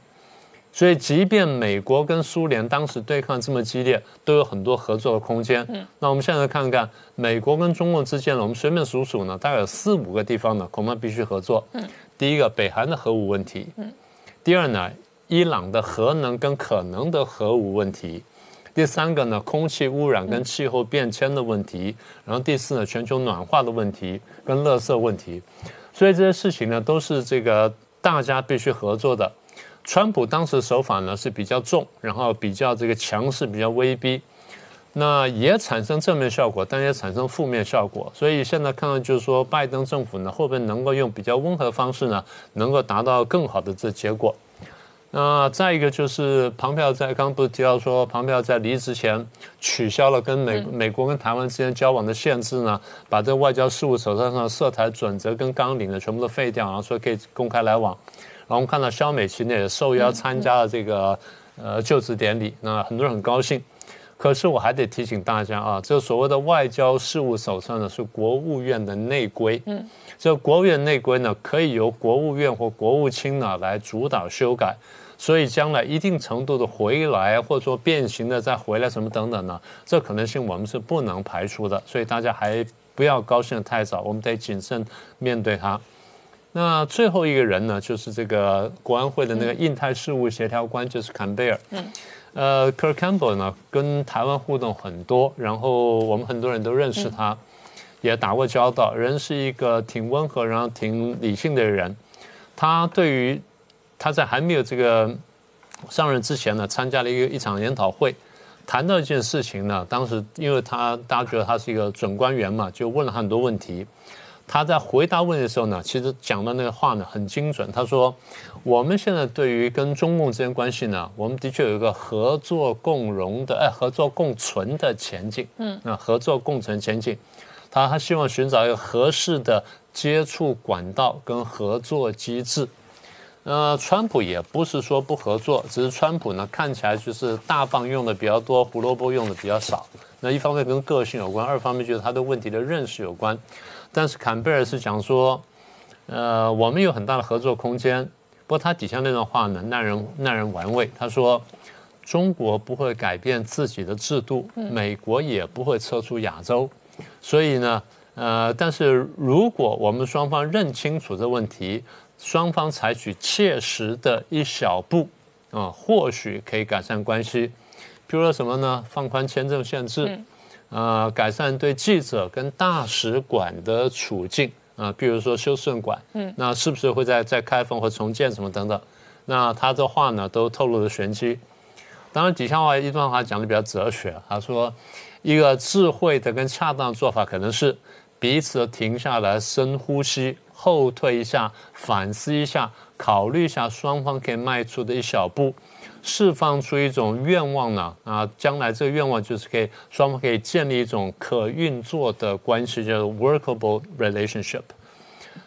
所以，即便美国跟苏联当时对抗这么激烈，都有很多合作的空间。嗯，那我们现在看看美国跟中共之间呢，我们随便数数呢，大概有四五个地方呢，恐怕必须合作。嗯，第一个，北韩的核武问题。嗯，第二呢，伊朗的核能跟可能的核武问题。第三个呢，空气污染跟气候变迁的问题。然后第四呢，全球暖化的问题跟垃圾问题。所以这些事情呢，都是这个大家必须合作的。川普当时手法呢是比较重，然后比较这个强势，比较威逼，那也产生正面效果，但也产生负面效果。所以现在看到就是说，拜登政府呢会不会能够用比较温和的方式呢，能够达到更好的这结果？那再一个就是庞票在刚刚不是提到说，庞票在离职前取消了跟美美国跟台湾之间交往的限制呢，把这外交事务手册上的涉台准则跟纲领呢全部都废掉，然后说可以公开来往。然后我们看到肖美琴呢也受邀参加了这个呃就职典礼，那很多人很高兴。可是我还得提醒大家啊，这所谓的外交事务手册呢是国务院的内规，嗯，这国务院内规呢可以由国务院或国务卿呢来主导修改，所以将来一定程度的回来或者说变形的再回来什么等等呢，这可能性我们是不能排除的，所以大家还不要高兴的太早，我们得谨慎面对它。那最后一个人呢，就是这个国安会的那个印太事务协调官，就是坎贝尔。嗯，呃，Kirk Campbell 呢，跟台湾互动很多，然后我们很多人都认识他，也打过交道。人是一个挺温和，然后挺理性的人。他对于他在还没有这个上任之前呢，参加了一个一场研讨会，谈到一件事情呢，当时因为他大家觉得他是一个准官员嘛，就问了很多问题。他在回答问题的时候呢，其实讲的那个话呢很精准。他说：“我们现在对于跟中共之间关系呢，我们的确有一个合作共荣的，哎，合作共存的前景。嗯，那合作共存前景，他他希望寻找一个合适的接触管道跟合作机制。呃，川普也不是说不合作，只是川普呢看起来就是大棒用的比较多，胡萝卜用的比较少。那一方面跟个性有关，二方面就是他对问题的认识有关。”但是坎贝尔是讲说，呃，我们有很大的合作空间。不过他底下那段话呢，耐人耐人玩味。他说，中国不会改变自己的制度，美国也不会撤出亚洲。所以呢，呃，但是如果我们双方认清楚这问题，双方采取切实的一小步，啊，或许可以改善关系。比如说什么呢？放宽签证限制。呃，改善对记者跟大使馆的处境啊，比如说修顺馆，嗯，那是不是会在在开封或重建什么等等？那他的话呢，都透露了玄机。当然，底下话一段话讲的比较哲学，他说，一个智慧的跟恰当的做法，可能是彼此停下来，深呼吸，后退一下，反思一下，考虑一下双方可以迈出的一小步。释放出一种愿望呢啊，将来这个愿望就是可以双方可以建立一种可运作的关系，叫做 workable relationship。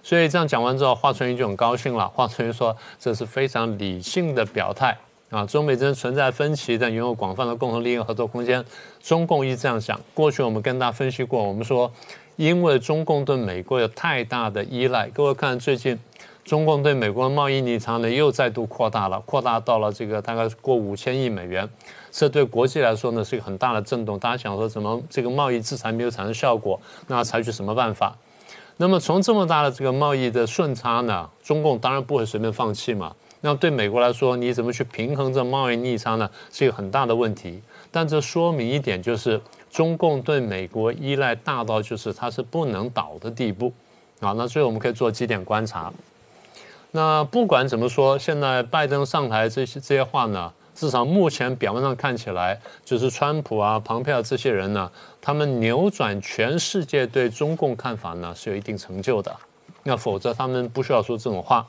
所以这样讲完之后，华春莹就很高兴了。华春莹说：“这是非常理性的表态啊，中美之间存在分歧，但拥有广泛的共同利益合作空间。中共一直这样想。过去我们跟大家分析过，我们说，因为中共对美国有太大的依赖。各位看最近。”中共对美国的贸易逆差呢又再度扩大了，扩大到了这个大概过五千亿美元，这对国际来说呢是一个很大的震动。大家想说怎么这个贸易制裁没有产生效果，那采取什么办法？那么从这么大的这个贸易的顺差呢，中共当然不会随便放弃嘛。那对美国来说，你怎么去平衡这贸易逆差呢？是一个很大的问题。但这说明一点就是，中共对美国依赖大到就是它是不能倒的地步。啊，那最后我们可以做几点观察。那不管怎么说，现在拜登上台这些这些话呢，至少目前表面上看起来，就是川普啊、庞佩奥这些人呢，他们扭转全世界对中共看法呢，是有一定成就的。那否则他们不需要说这种话。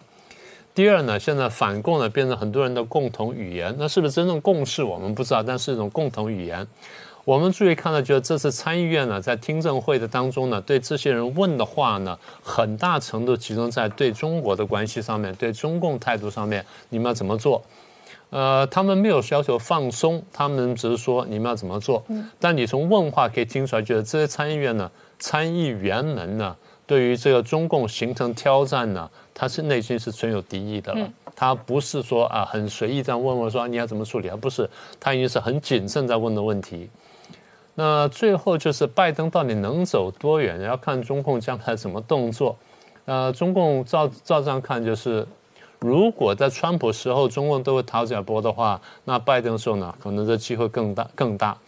第二呢，现在反共呢变成很多人的共同语言，那是不是真正共识我们不知道，但是一种共同语言。我们注意看到，就是这次参议院呢，在听证会的当中呢，对这些人问的话呢，很大程度集中在对中国的关系上面，对中共态度上面，你们要怎么做？呃，他们没有要求放松，他们只是说你们要怎么做。但你从问话可以听出来，觉得这些参议院呢，参议员们呢，对于这个中共形成挑战呢，他是内心是存有敌意的了。他不是说啊很随意这样问我说你要怎么处理，而不是他已经是很谨慎在问的问题。那最后就是拜登到底能走多远，要看中共将来怎么动作。呃，中共照照这样看就是。如果在川普时候，中共都会讨假波的话，那拜登时候呢，可能这机会更大更大。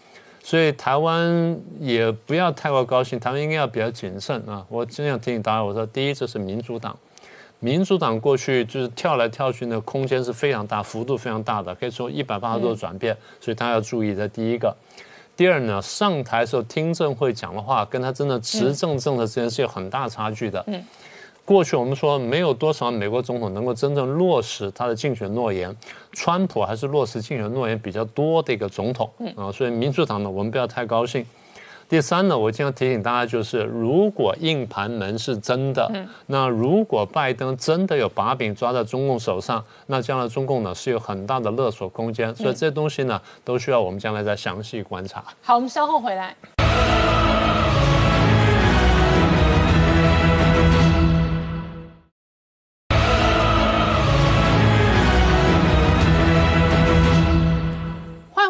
所以台湾也不要太过高兴，台湾应该要比较谨慎啊。我真想提醒大家，我说第一，这是民主党，民主党过去就是跳来跳去，的空间是非常大，幅度非常大的，可以说一百八十度转变，所以大家要注意。这第一个，第二呢，上台时候听证会讲的话，跟他真的执政政策之间是有很大差距的。嗯。过去我们说没有多少美国总统能够真正落实他的竞选诺言，川普还是落实竞选诺言比较多的一个总统啊，所以民主党呢，我们不要太高兴。第三呢，我经常提醒大家，就是如果硬盘门是真的，那如果拜登真的有把柄抓在中共手上，那将来中共呢是有很大的勒索空间，所以这些东西呢都需要我们将来再详细观察。好，我们稍后回来。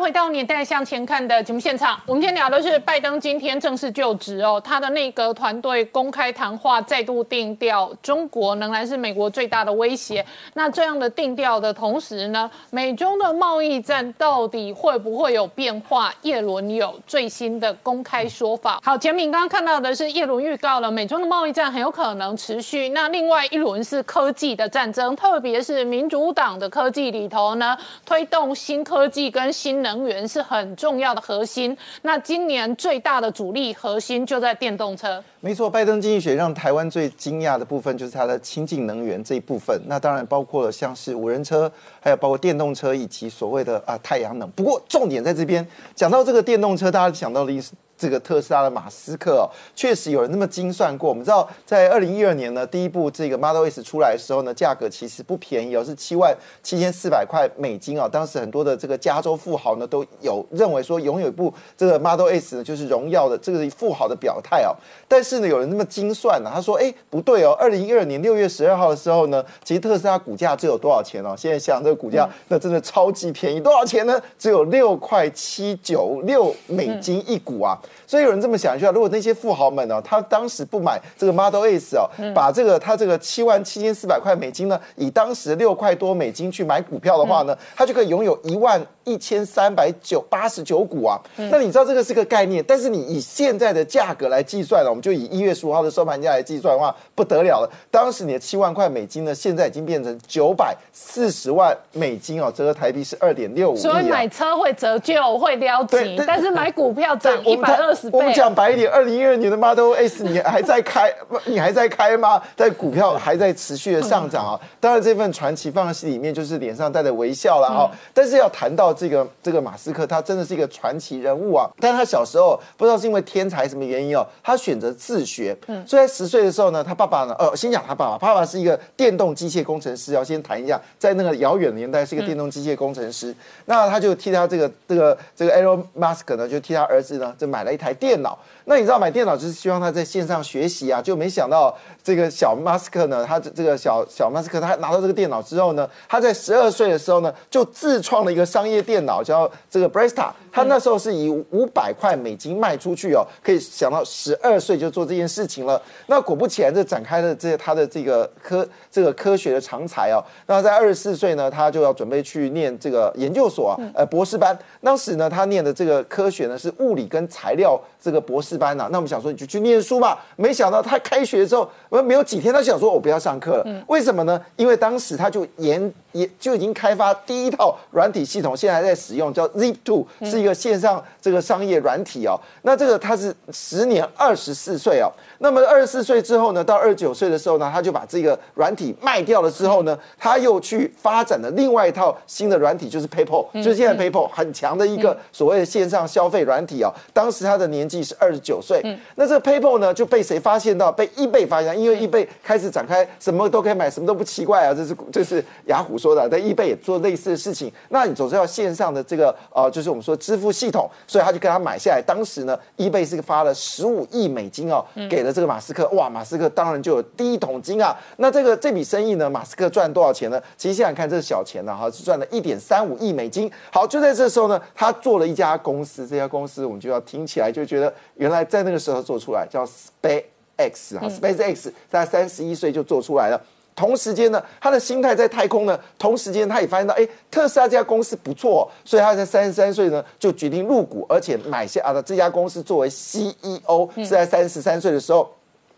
回到年代向前看的节目现场，我们今天聊的是拜登今天正式就职哦，他的内阁团队公开谈话再度定调，中国仍然是美国最大的威胁。那这样的定调的同时呢，美中的贸易战到底会不会有变化？叶伦有最新的公开说法。好，前面刚刚看到的是叶伦预告了美中的贸易战很有可能持续。那另外一轮是科技的战争，特别是民主党的科技里头呢，推动新科技跟新能。能源是很重要的核心。那今年最大的主力核心就在电动车。没错，拜登经济学让台湾最惊讶的部分就是它的清净能源这一部分。那当然包括了像是无人车，还有包括电动车以及所谓的啊太阳能。不过重点在这边，讲到这个电动车，大家想到的意思。这个特斯拉的马斯克哦，确实有人那么精算过。我们知道，在二零一二年呢，第一部这个 Model S 出来的时候呢，价格其实不便宜哦，是七万七千四百块美金哦。当时很多的这个加州富豪呢，都有认为说，拥有一部这个 Model S 呢，就是荣耀的这个富豪的表态哦。但是呢，有人那么精算呢，他说，哎，不对哦，二零一二年六月十二号的时候呢，其实特斯拉股价只有多少钱哦？现在想这个股价，那真的超级便宜，多少钱呢？只有六块七九六美金一股啊。所以有人这么想一下，如果那些富豪们呢，他当时不买这个 Model S 哦，把这个他这个七万七千四百块美金呢，以当时六块多美金去买股票的话呢，他就可以拥有一万一千三百九八十九股啊。那你知道这个是个概念，但是你以现在的价格来计算呢，我们就以一月十五号的收盘价来计算的话，不得了了。当时你的七万块美金呢，现在已经变成九百四十万美金哦，折合台币是二点六五亿。所以买车会折旧会撩紧，但是买股票涨一百二。我们讲白一点，二零一二年的 Model S 你还在开，你还在开吗？在股票还在持续的上涨啊！当然，这份传奇放在心里面，就是脸上带着微笑了哈。但是要谈到这个这个马斯克，他真的是一个传奇人物啊！但是他小时候不知道是因为天才什么原因哦，他选择自学。嗯，所以在十岁的时候呢，他爸爸呢，呃，先讲他爸爸，爸爸是一个电动机械工程师。要先谈一下，在那个遥远的年代，是一个电动机械工程师。那他就替他这个这个这个 Elon Musk 呢，就替他儿子呢，就买买了一台。电脑，那你知道买电脑就是希望他在线上学习啊，就没想到这个小马斯克呢，他这这个小小马斯克他拿到这个电脑之后呢，他在十二岁的时候呢，就自创了一个商业电脑，叫这个 Bresta。他那时候是以五百块美金卖出去哦，可以想到十二岁就做这件事情了。那果不其然，这展开了这他的这个科这个科学的长才哦。那在二十四岁呢，他就要准备去念这个研究所啊，呃博士班。当时呢，他念的这个科学呢是物理跟材料这个博士班呐。那我们想说你就去念书吧，没想到他开学之后，没有几天，他想说我不要上课了。为什么呢？因为当时他就研。也就已经开发第一套软体系统，现在还在使用，叫 Zip Two，是一个线上这个商业软体哦。那这个他是时年二十四岁哦。那么二十四岁之后呢，到二十九岁的时候呢，他就把这个软体卖掉了之后呢，他又去发展了另外一套新的软体，就是 PayPal，就是现在 PayPal 很强的一个所谓的线上消费软体哦。当时他的年纪是二十九岁，那这个 PayPal 呢就被谁发现到？被 eBay 发现，因为 eBay 开始展开什么都可以买，什么都不奇怪啊，这是这是雅虎说的，但 eBay 也做类似的事情。那你总是要线上的这个呃，就是我们说支付系统，所以他就跟他买下来。当时呢，eBay 是发了十五亿美金哦，给了这个马斯克。哇，马斯克当然就有第一桶金啊。那这个这笔生意呢，马斯克赚多少钱呢？其实现在看这是小钱呢哈，是赚了一点三五亿美金。好，就在这时候呢，他做了一家公司，这家公司我们就要听起来就觉得原来在那个时候做出来叫 SpaceX 啊，SpaceX 在三十一岁就做出来了。同时间呢，他的心态在太空呢。同时间，他也发现到，哎，特斯拉这家公司不错，所以他在三十三岁呢就决定入股，而且买下啊这家公司作为 CEO，是在三十三岁的时候。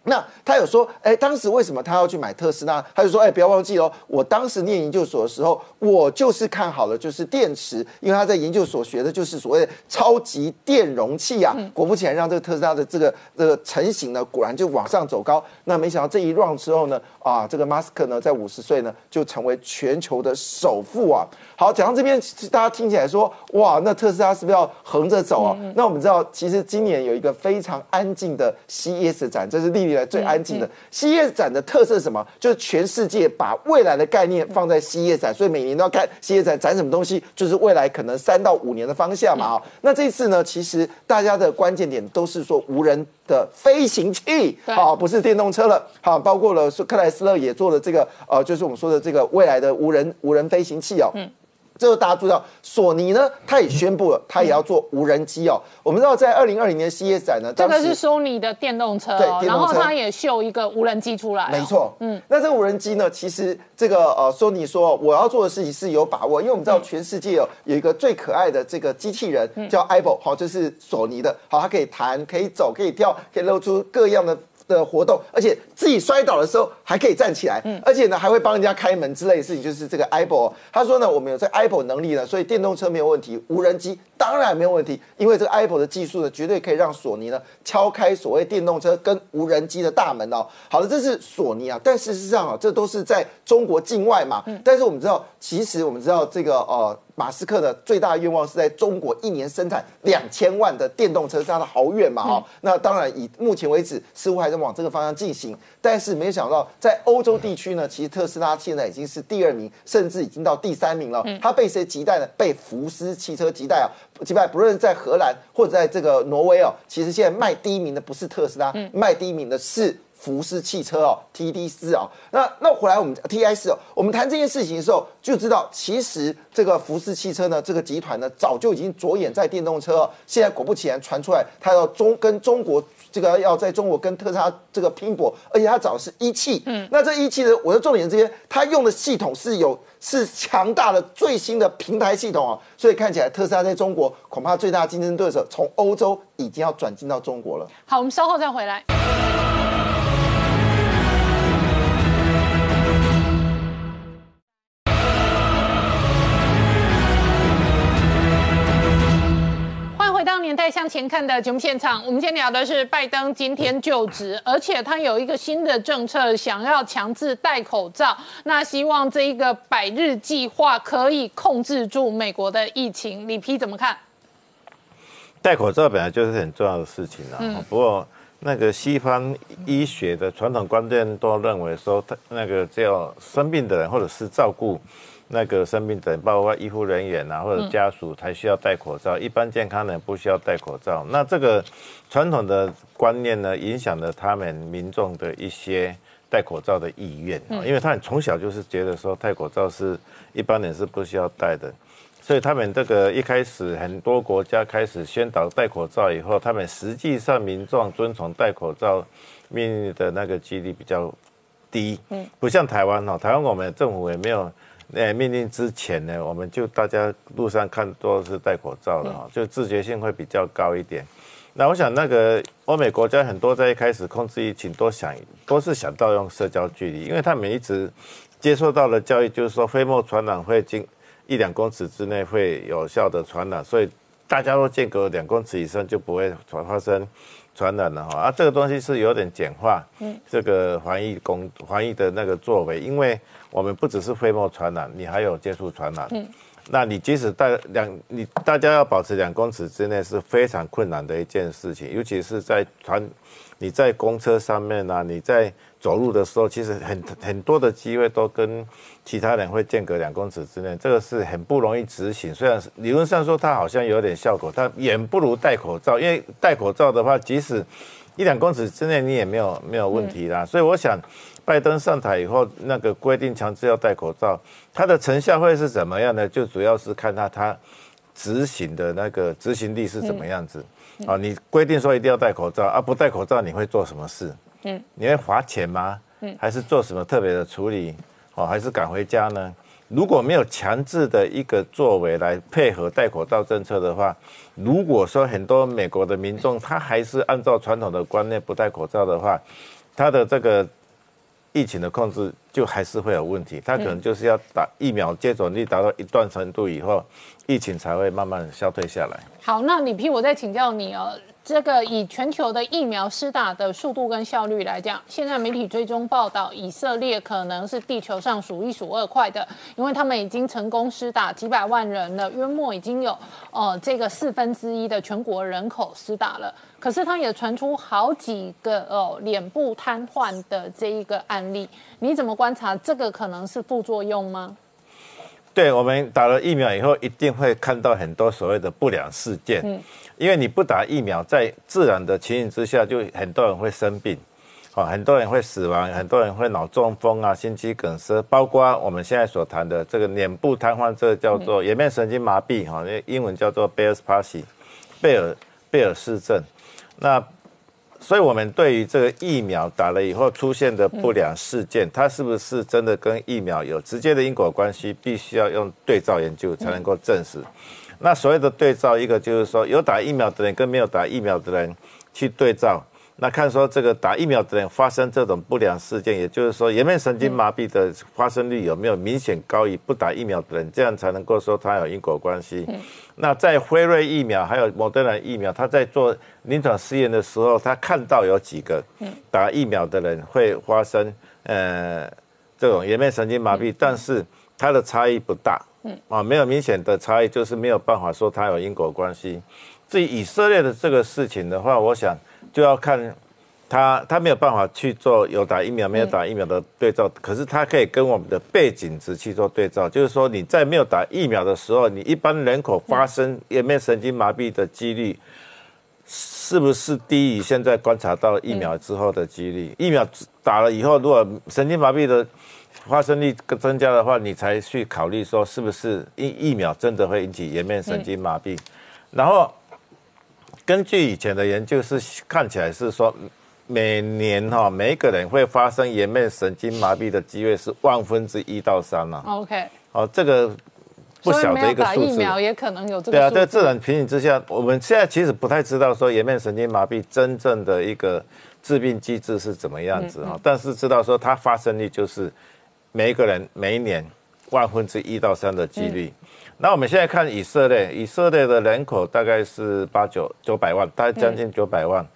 那他有说，哎，当时为什么他要去买特斯拉？他就说，哎，不要忘记哦，我当时念研究所的时候，我就是看好了，就是电池，因为他在研究所学的就是所谓的超级电容器啊。果不其然，让这个特斯拉的这个这个成型呢，果然就往上走高。那没想到这一 round 之后呢，啊，这个马斯克呢，在五十岁呢，就成为全球的首富啊。好，讲到这边，大家听起来说，哇，那特斯拉是不是要横着走啊？那我们知道，其实今年有一个非常安静的 CES 展，这是历历来最安静的 CES 展的特色是什么？就是全世界把未来的概念放在 CES 展，所以每年都要看 CES 展展什么东西，就是未来可能三到五年的方向嘛啊。那这次呢，其实大家的关键点都是说无人的飞行器，好，不是电动车了，好，包括了克莱斯勒也做了这个，呃，就是我们说的这个未来的无人无人飞行器哦。这个大家注意到，索尼呢，它也宣布了，它也要做无人机哦。我们知道，在二零二零年 CES 展呢，这个是索尼的电动车，对，然后它也秀一个无人机出来。没错，嗯，那这个无人机呢，其实这个呃，索尼说我要做的事情是有把握，因为我们知道全世界有有一个最可爱的这个机器人叫 Apple，好，这是索尼的，好，它可以弹，可以走，可以跳，可以露出各样的。的活动，而且自己摔倒的时候还可以站起来，嗯而且呢还会帮人家开门之类的事情，就是这个 Apple。他说呢，我们有这 Apple 能力呢，所以电动车没有问题，无人机当然没有问题，因为这个 Apple 的技术呢，绝对可以让索尼呢敲开所谓电动车跟无人机的大门哦。好的，这是索尼啊，但事实上啊，这都是在中国境外嘛。但是我们知道，其实我们知道这个呃。马斯克的最大愿望是在中国一年生产两千万的电动车，这样的豪愿嘛？哈，那当然以目前为止似乎还在往这个方向进行，但是没想到在欧洲地区呢，其实特斯拉现在已经是第二名，甚至已经到第三名了。它被谁击败呢？被福斯汽车击败啊！击败不论在荷兰或者在这个挪威哦，其实现在卖第一名的不是特斯拉，卖第一名的是。福斯汽车哦，T D 四哦，那那回来我们 T I 四哦，我们谈这件事情的时候就知道，其实这个福斯汽车呢，这个集团呢，早就已经着眼在电动车。现在果不其然传出来，它要中跟中国这个要在中国跟特斯拉这个拼搏，而且它找的是一汽。嗯，那这一汽呢，我的重点这边，它用的系统是有是强大的最新的平台系统啊，所以看起来特斯拉在中国恐怕最大竞争对手从欧洲已经要转进到中国了。好，我们稍后再回来。年代向前看的节目现场，我们今天聊的是拜登今天就职，而且他有一个新的政策，想要强制戴口罩。那希望这一个百日计划可以控制住美国的疫情。李皮怎么看？戴口罩本来就是很重要的事情啊。不过那个西方医学的传统观念都认为说，他那个叫生病的人或者是照顾。那个生病的，包括医护人员啊，或者家属才需要戴口罩，一般健康人不需要戴口罩。那这个传统的观念呢，影响了他们民众的一些戴口罩的意愿啊，因为他们从小就是觉得说戴口罩是一般人是不需要戴的，所以他们这个一开始很多国家开始宣导戴口罩以后，他们实际上民众遵从戴口罩命令的那个几率比较低，嗯，不像台湾哦，台湾我们政府也没有。诶，命令之前呢，我们就大家路上看都是戴口罩的哈，就自觉性会比较高一点。那我想，那个欧美国家很多在一开始控制疫情，都想都是想到用社交距离，因为他们一直接受到的教育就是说飞沫传染会经一两公尺之内会有效的传染，所以大家都间隔两公尺以上就不会发发生传染了哈。啊，这个东西是有点简化，嗯，这个防疫工防疫的那个作为，因为我们不只是飞沫传染，你还有接触传染，嗯。那你即使大两，你大家要保持两公尺之内是非常困难的一件事情，尤其是在团，你在公车上面啊，你在走路的时候，其实很很多的机会都跟其他人会间隔两公尺之内，这个是很不容易执行。虽然理论上说它好像有点效果，但远不如戴口罩，因为戴口罩的话，即使一两公尺之内你也没有没有问题啦。所以我想。拜登上台以后，那个规定强制要戴口罩，它的成效会是怎么样呢？就主要是看他他执行的那个执行力是怎么样子。啊，你规定说一定要戴口罩啊，不戴口罩你会做什么事？嗯，你会罚钱吗？嗯，还是做什么特别的处理？哦，还是赶回家呢？如果没有强制的一个作为来配合戴口罩政策的话，如果说很多美国的民众他还是按照传统的观念不戴口罩的话，他的这个。疫情的控制就还是会有问题，它可能就是要打疫苗接种率达到一段程度以后，疫情才会慢慢消退下来。好，那李批，我再请教你哦。这个以全球的疫苗施打的速度跟效率来讲，现在媒体追踪报道，以色列可能是地球上数一数二快的，因为他们已经成功施打几百万人了，约莫已经有呃这个四分之一的全国人口施打了。可是它也传出好几个哦脸部瘫痪的这一个案例，你怎么观察这个可能是副作用吗？对我们打了疫苗以后，一定会看到很多所谓的不良事件。嗯，因为你不打疫苗，在自然的情形之下，就很多人会生病，啊，很多人会死亡，很多人会脑中风啊、心肌梗塞，包括我们现在所谈的这个脸部瘫痪，这个叫做颜面神经麻痹，哈，那英文叫做贝尔斯帕西，贝尔贝尔氏症。那所以，我们对于这个疫苗打了以后出现的不良事件，它是不是真的跟疫苗有直接的因果关系？必须要用对照研究才能够证实。那所谓的对照，一个就是说，有打疫苗的人跟没有打疫苗的人去对照。那看说这个打疫苗的人发生这种不良事件，也就是说颜面神经麻痹的发生率有没有明显高于不打疫苗的人？这样才能够说它有因果关系。那在辉瑞疫苗还有莫德纳疫苗，他在做临床试验的时候，他看到有几个打疫苗的人会发生呃这种颜面神经麻痹，但是它的差异不大，啊，没有明显的差异，就是没有办法说它有因果关系。至于以色列的这个事情的话，我想。就要看他，他没有办法去做有打疫苗没有打疫苗的对照，可是他可以跟我们的背景值去做对照。就是说你在没有打疫苗的时候，你一般人口发生颜面神经麻痹的几率是不是低于现在观察到疫苗之后的几率？疫苗打了以后，如果神经麻痹的发生率增加的话，你才去考虑说是不是疫疫苗真的会引起颜面神经麻痹，然后。根据以前的研究是看起来是说，每年哈每一个人会发生颜面神经麻痹的机会是万分之一到三了。OK，哦，这个不小的一个数字。疫苗也可能有这个。对啊，在自然情形之下，我们现在其实不太知道说颜面神经麻痹真正的一个致病机制是怎么样子啊，但是知道说它发生率就是每一个人每一年万分之一到三的几率。那我们现在看以色列，以色列的人口大概是八九九百万，大概将近九百万，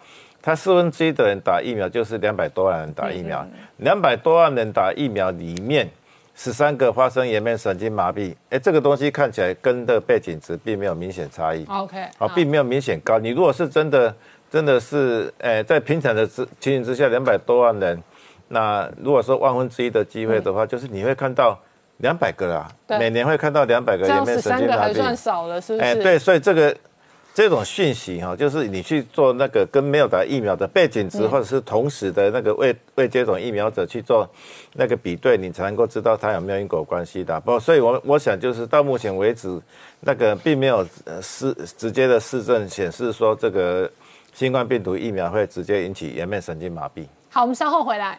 他四分之一的人打疫苗，就是两百多万人打疫苗，两百多万人打疫苗里面，十三个发生颜面神经麻痹，哎，这个东西看起来跟的背景值并没有明显差异，OK，啊，并没有明显高。你如果是真的，真的是，哎，在平常的之情形之下，两百多万人，那如果说万分之一的机会的话，就是你会看到。两百个啦，每年会看到两百个颜面神经麻痹，还算少了，是不是？哎，对，所以这个这种讯息哈，就是你去做那个跟没有打疫苗的背景值，或者是同时的那个未未接种疫苗者去做那个比对，你才能够知道它有没有因果关系的。不，所以我我想就是到目前为止，那个并没有是直接的市政显示说这个新冠病毒疫苗会直接引起颜面神经麻痹。好，我们稍后回来。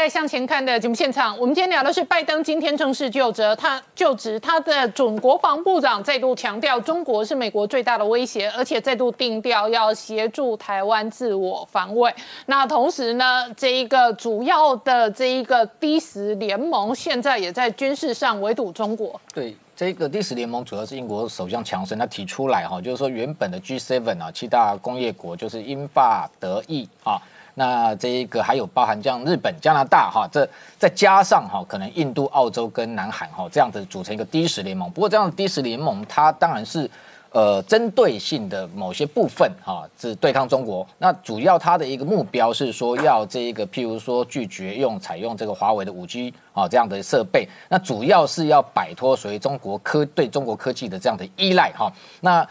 年代向前看的节目现场，我们今天聊的是拜登今天正式就职，他就职，他的准国防部长再度强调，中国是美国最大的威胁，而且再度定调要协助台湾自我防卫。那同时呢，这一个主要的这一个第十联盟，现在也在军事上围堵中国。对。这个第十联盟主要是英国首相强生他提出来哈，就是说原本的 G7 啊七大工业国就是英法德意啊，那这一个还有包含像日本、加拿大哈，这再加上哈可能印度、澳洲跟南韩哈这样子组成一个第十联盟。不过这样的第十联盟它当然是。呃，针对性的某些部分哈，是对抗中国。那主要它的一个目标是说，要这一个，譬如说拒绝用采用这个华为的五 G 啊这样的设备。那主要是要摆脱所谓中国科对中国科技的这样的依赖哈。那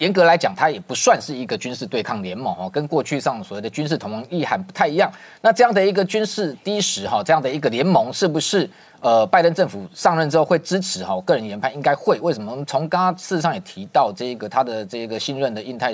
严格来讲，它也不算是一个军事对抗联盟哦，跟过去上所谓的军事同盟意涵不太一样。那这样的一个军事低时哈，这样的一个联盟是不是？呃，拜登政府上任之后会支持哈，个人研判应该会。为什么？从刚刚事实上也提到这个他的这个新任的印太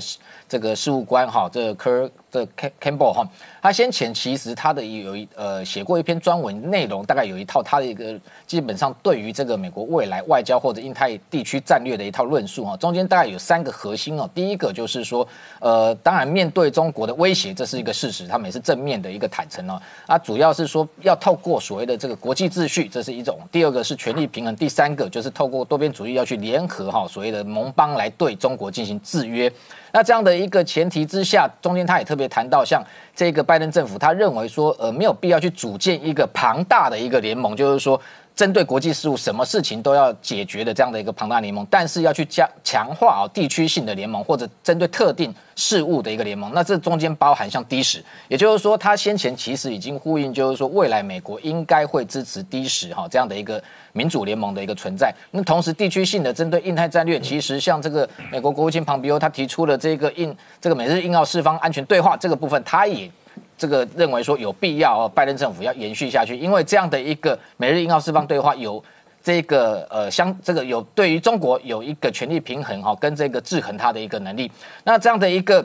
这个事务官哈，这个科。的 Campbell 哈，他先前其实他的有一呃写过一篇专文，内容大概有一套他的一个基本上对于这个美国未来外交或者印太地区战略的一套论述哈，中间大概有三个核心哦。第一个就是说，呃，当然面对中国的威胁，这是一个事实，他们也是正面的一个坦诚哦。啊，主要是说要透过所谓的这个国际秩序，这是一种；第二个是权力平衡；第三个就是透过多边主义要去联合哈所谓的盟邦来对中国进行制约。那这样的一个前提之下，中间他也特别谈到，像这个拜登政府，他认为说，呃，没有必要去组建一个庞大的一个联盟，就是说。针对国际事务，什么事情都要解决的这样的一个庞大联盟，但是要去加强化啊地区性的联盟，或者针对特定事务的一个联盟，那这中间包含像低时，也就是说，他先前其实已经呼应，就是说未来美国应该会支持低时哈这样的一个民主联盟的一个存在。那同时地区性的针对印太战略，其实像这个美国国务卿庞皮欧他提出的这个印这个美日印澳四方安全对话这个部分，他也。这个认为说有必要哦，拜登政府要延续下去，因为这样的一个美日印澳四方对话有这个呃相这个有对于中国有一个权力平衡哈，跟这个制衡它的一个能力，那这样的一个。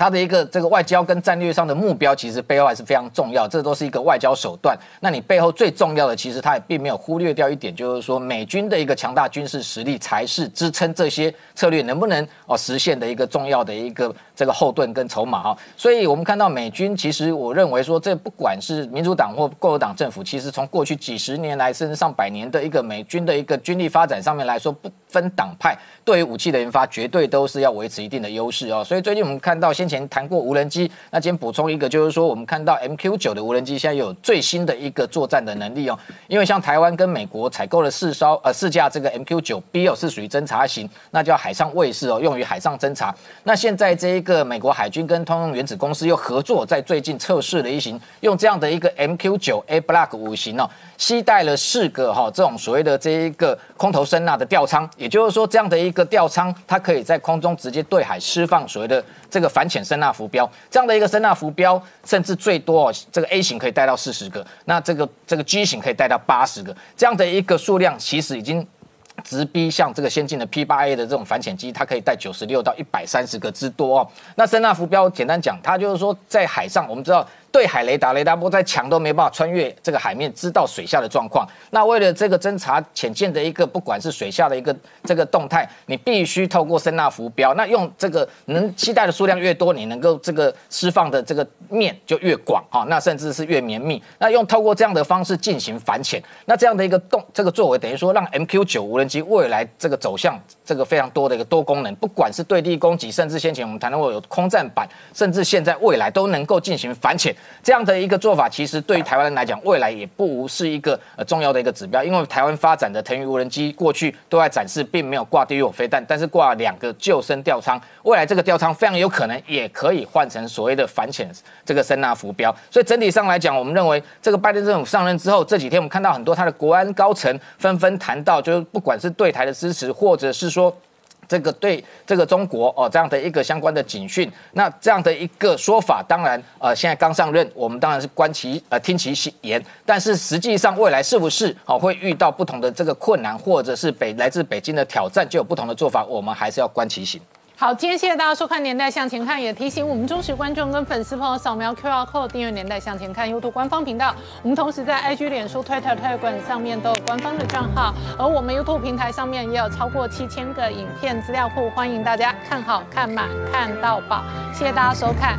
它的一个这个外交跟战略上的目标，其实背后还是非常重要，这都是一个外交手段。那你背后最重要的，其实它也并没有忽略掉一点，就是说美军的一个强大军事实力，才是支撑这些策略能不能哦实现的一个重要的一个这个后盾跟筹码哈。所以我们看到美军，其实我认为说，这不管是民主党或共和党政府，其实从过去几十年来，甚至上百年的一个美军的一个军力发展上面来说，不分党派，对于武器的研发，绝对都是要维持一定的优势哦。所以最近我们看到先。前谈过无人机，那今天补充一个，就是说我们看到 MQ 九的无人机现在有最新的一个作战的能力哦。因为像台湾跟美国采购了四艘呃四架这个 MQ 九 B 哦，是属于侦察型，那叫海上卫士哦，用于海上侦察。那现在这一个美国海军跟通用原子公司又合作，在最近测试了一型用这样的一个 MQ 九 A Block 五型哦，携带了四个哈这种所谓的这一个空投声呐的吊舱，也就是说这样的一个吊舱，它可以在空中直接对海释放所谓的这个反潜。声呐浮标这样的一个声呐浮标，甚至最多哦，这个 A 型可以带到四十个，那这个这个 G 型可以带到八十个，这样的一个数量，其实已经直逼像这个先进的 P 八 A 的这种反潜机，它可以带九十六到一百三十个之多哦。那声呐浮标简单讲，它就是说在海上，我们知道。对海雷达，雷达波再强都没办法穿越这个海面，知道水下的状况。那为了这个侦查潜舰的一个，不管是水下的一个这个动态，你必须透过声纳浮标。那用这个能期待的数量越多，你能够这个释放的这个面就越广哈。那甚至是越绵密。那用透过这样的方式进行反潜，那这样的一个动这个作为，等于说让 MQ 九无人机未来这个走向这个非常多的一个多功能，不管是对地攻击，甚至先前我们谈到过有空战版，甚至现在未来都能够进行反潜。这样的一个做法，其实对于台湾人来讲，未来也不无是一个呃重要的一个指标。因为台湾发展的腾云无人机，过去都在展示，并没有挂地狱飞弹，但是挂两个救生吊舱。未来这个吊舱非常有可能也可以换成所谓的反潜这个声纳浮标。所以整体上来讲，我们认为这个拜登政府上任之后，这几天我们看到很多他的国安高层纷纷谈到，就是不管是对台的支持，或者是说。这个对这个中国哦这样的一个相关的警讯，那这样的一个说法，当然呃现在刚上任，我们当然是观其呃听其言，但是实际上未来是不是哦会遇到不同的这个困难，或者是北来自北京的挑战，就有不同的做法，我们还是要观其行。好，今天谢谢大家收看《年代向前看》，也提醒我们忠实观众跟粉丝朋友扫描 QR code 订阅《年代向前看》YouTube 官方频道。我们同时在 IG、脸书、Twitter、推管上面都有官方的账号，而我们 YouTube 平台上面也有超过七千个影片资料库，欢迎大家看好看满看到饱。谢谢大家收看。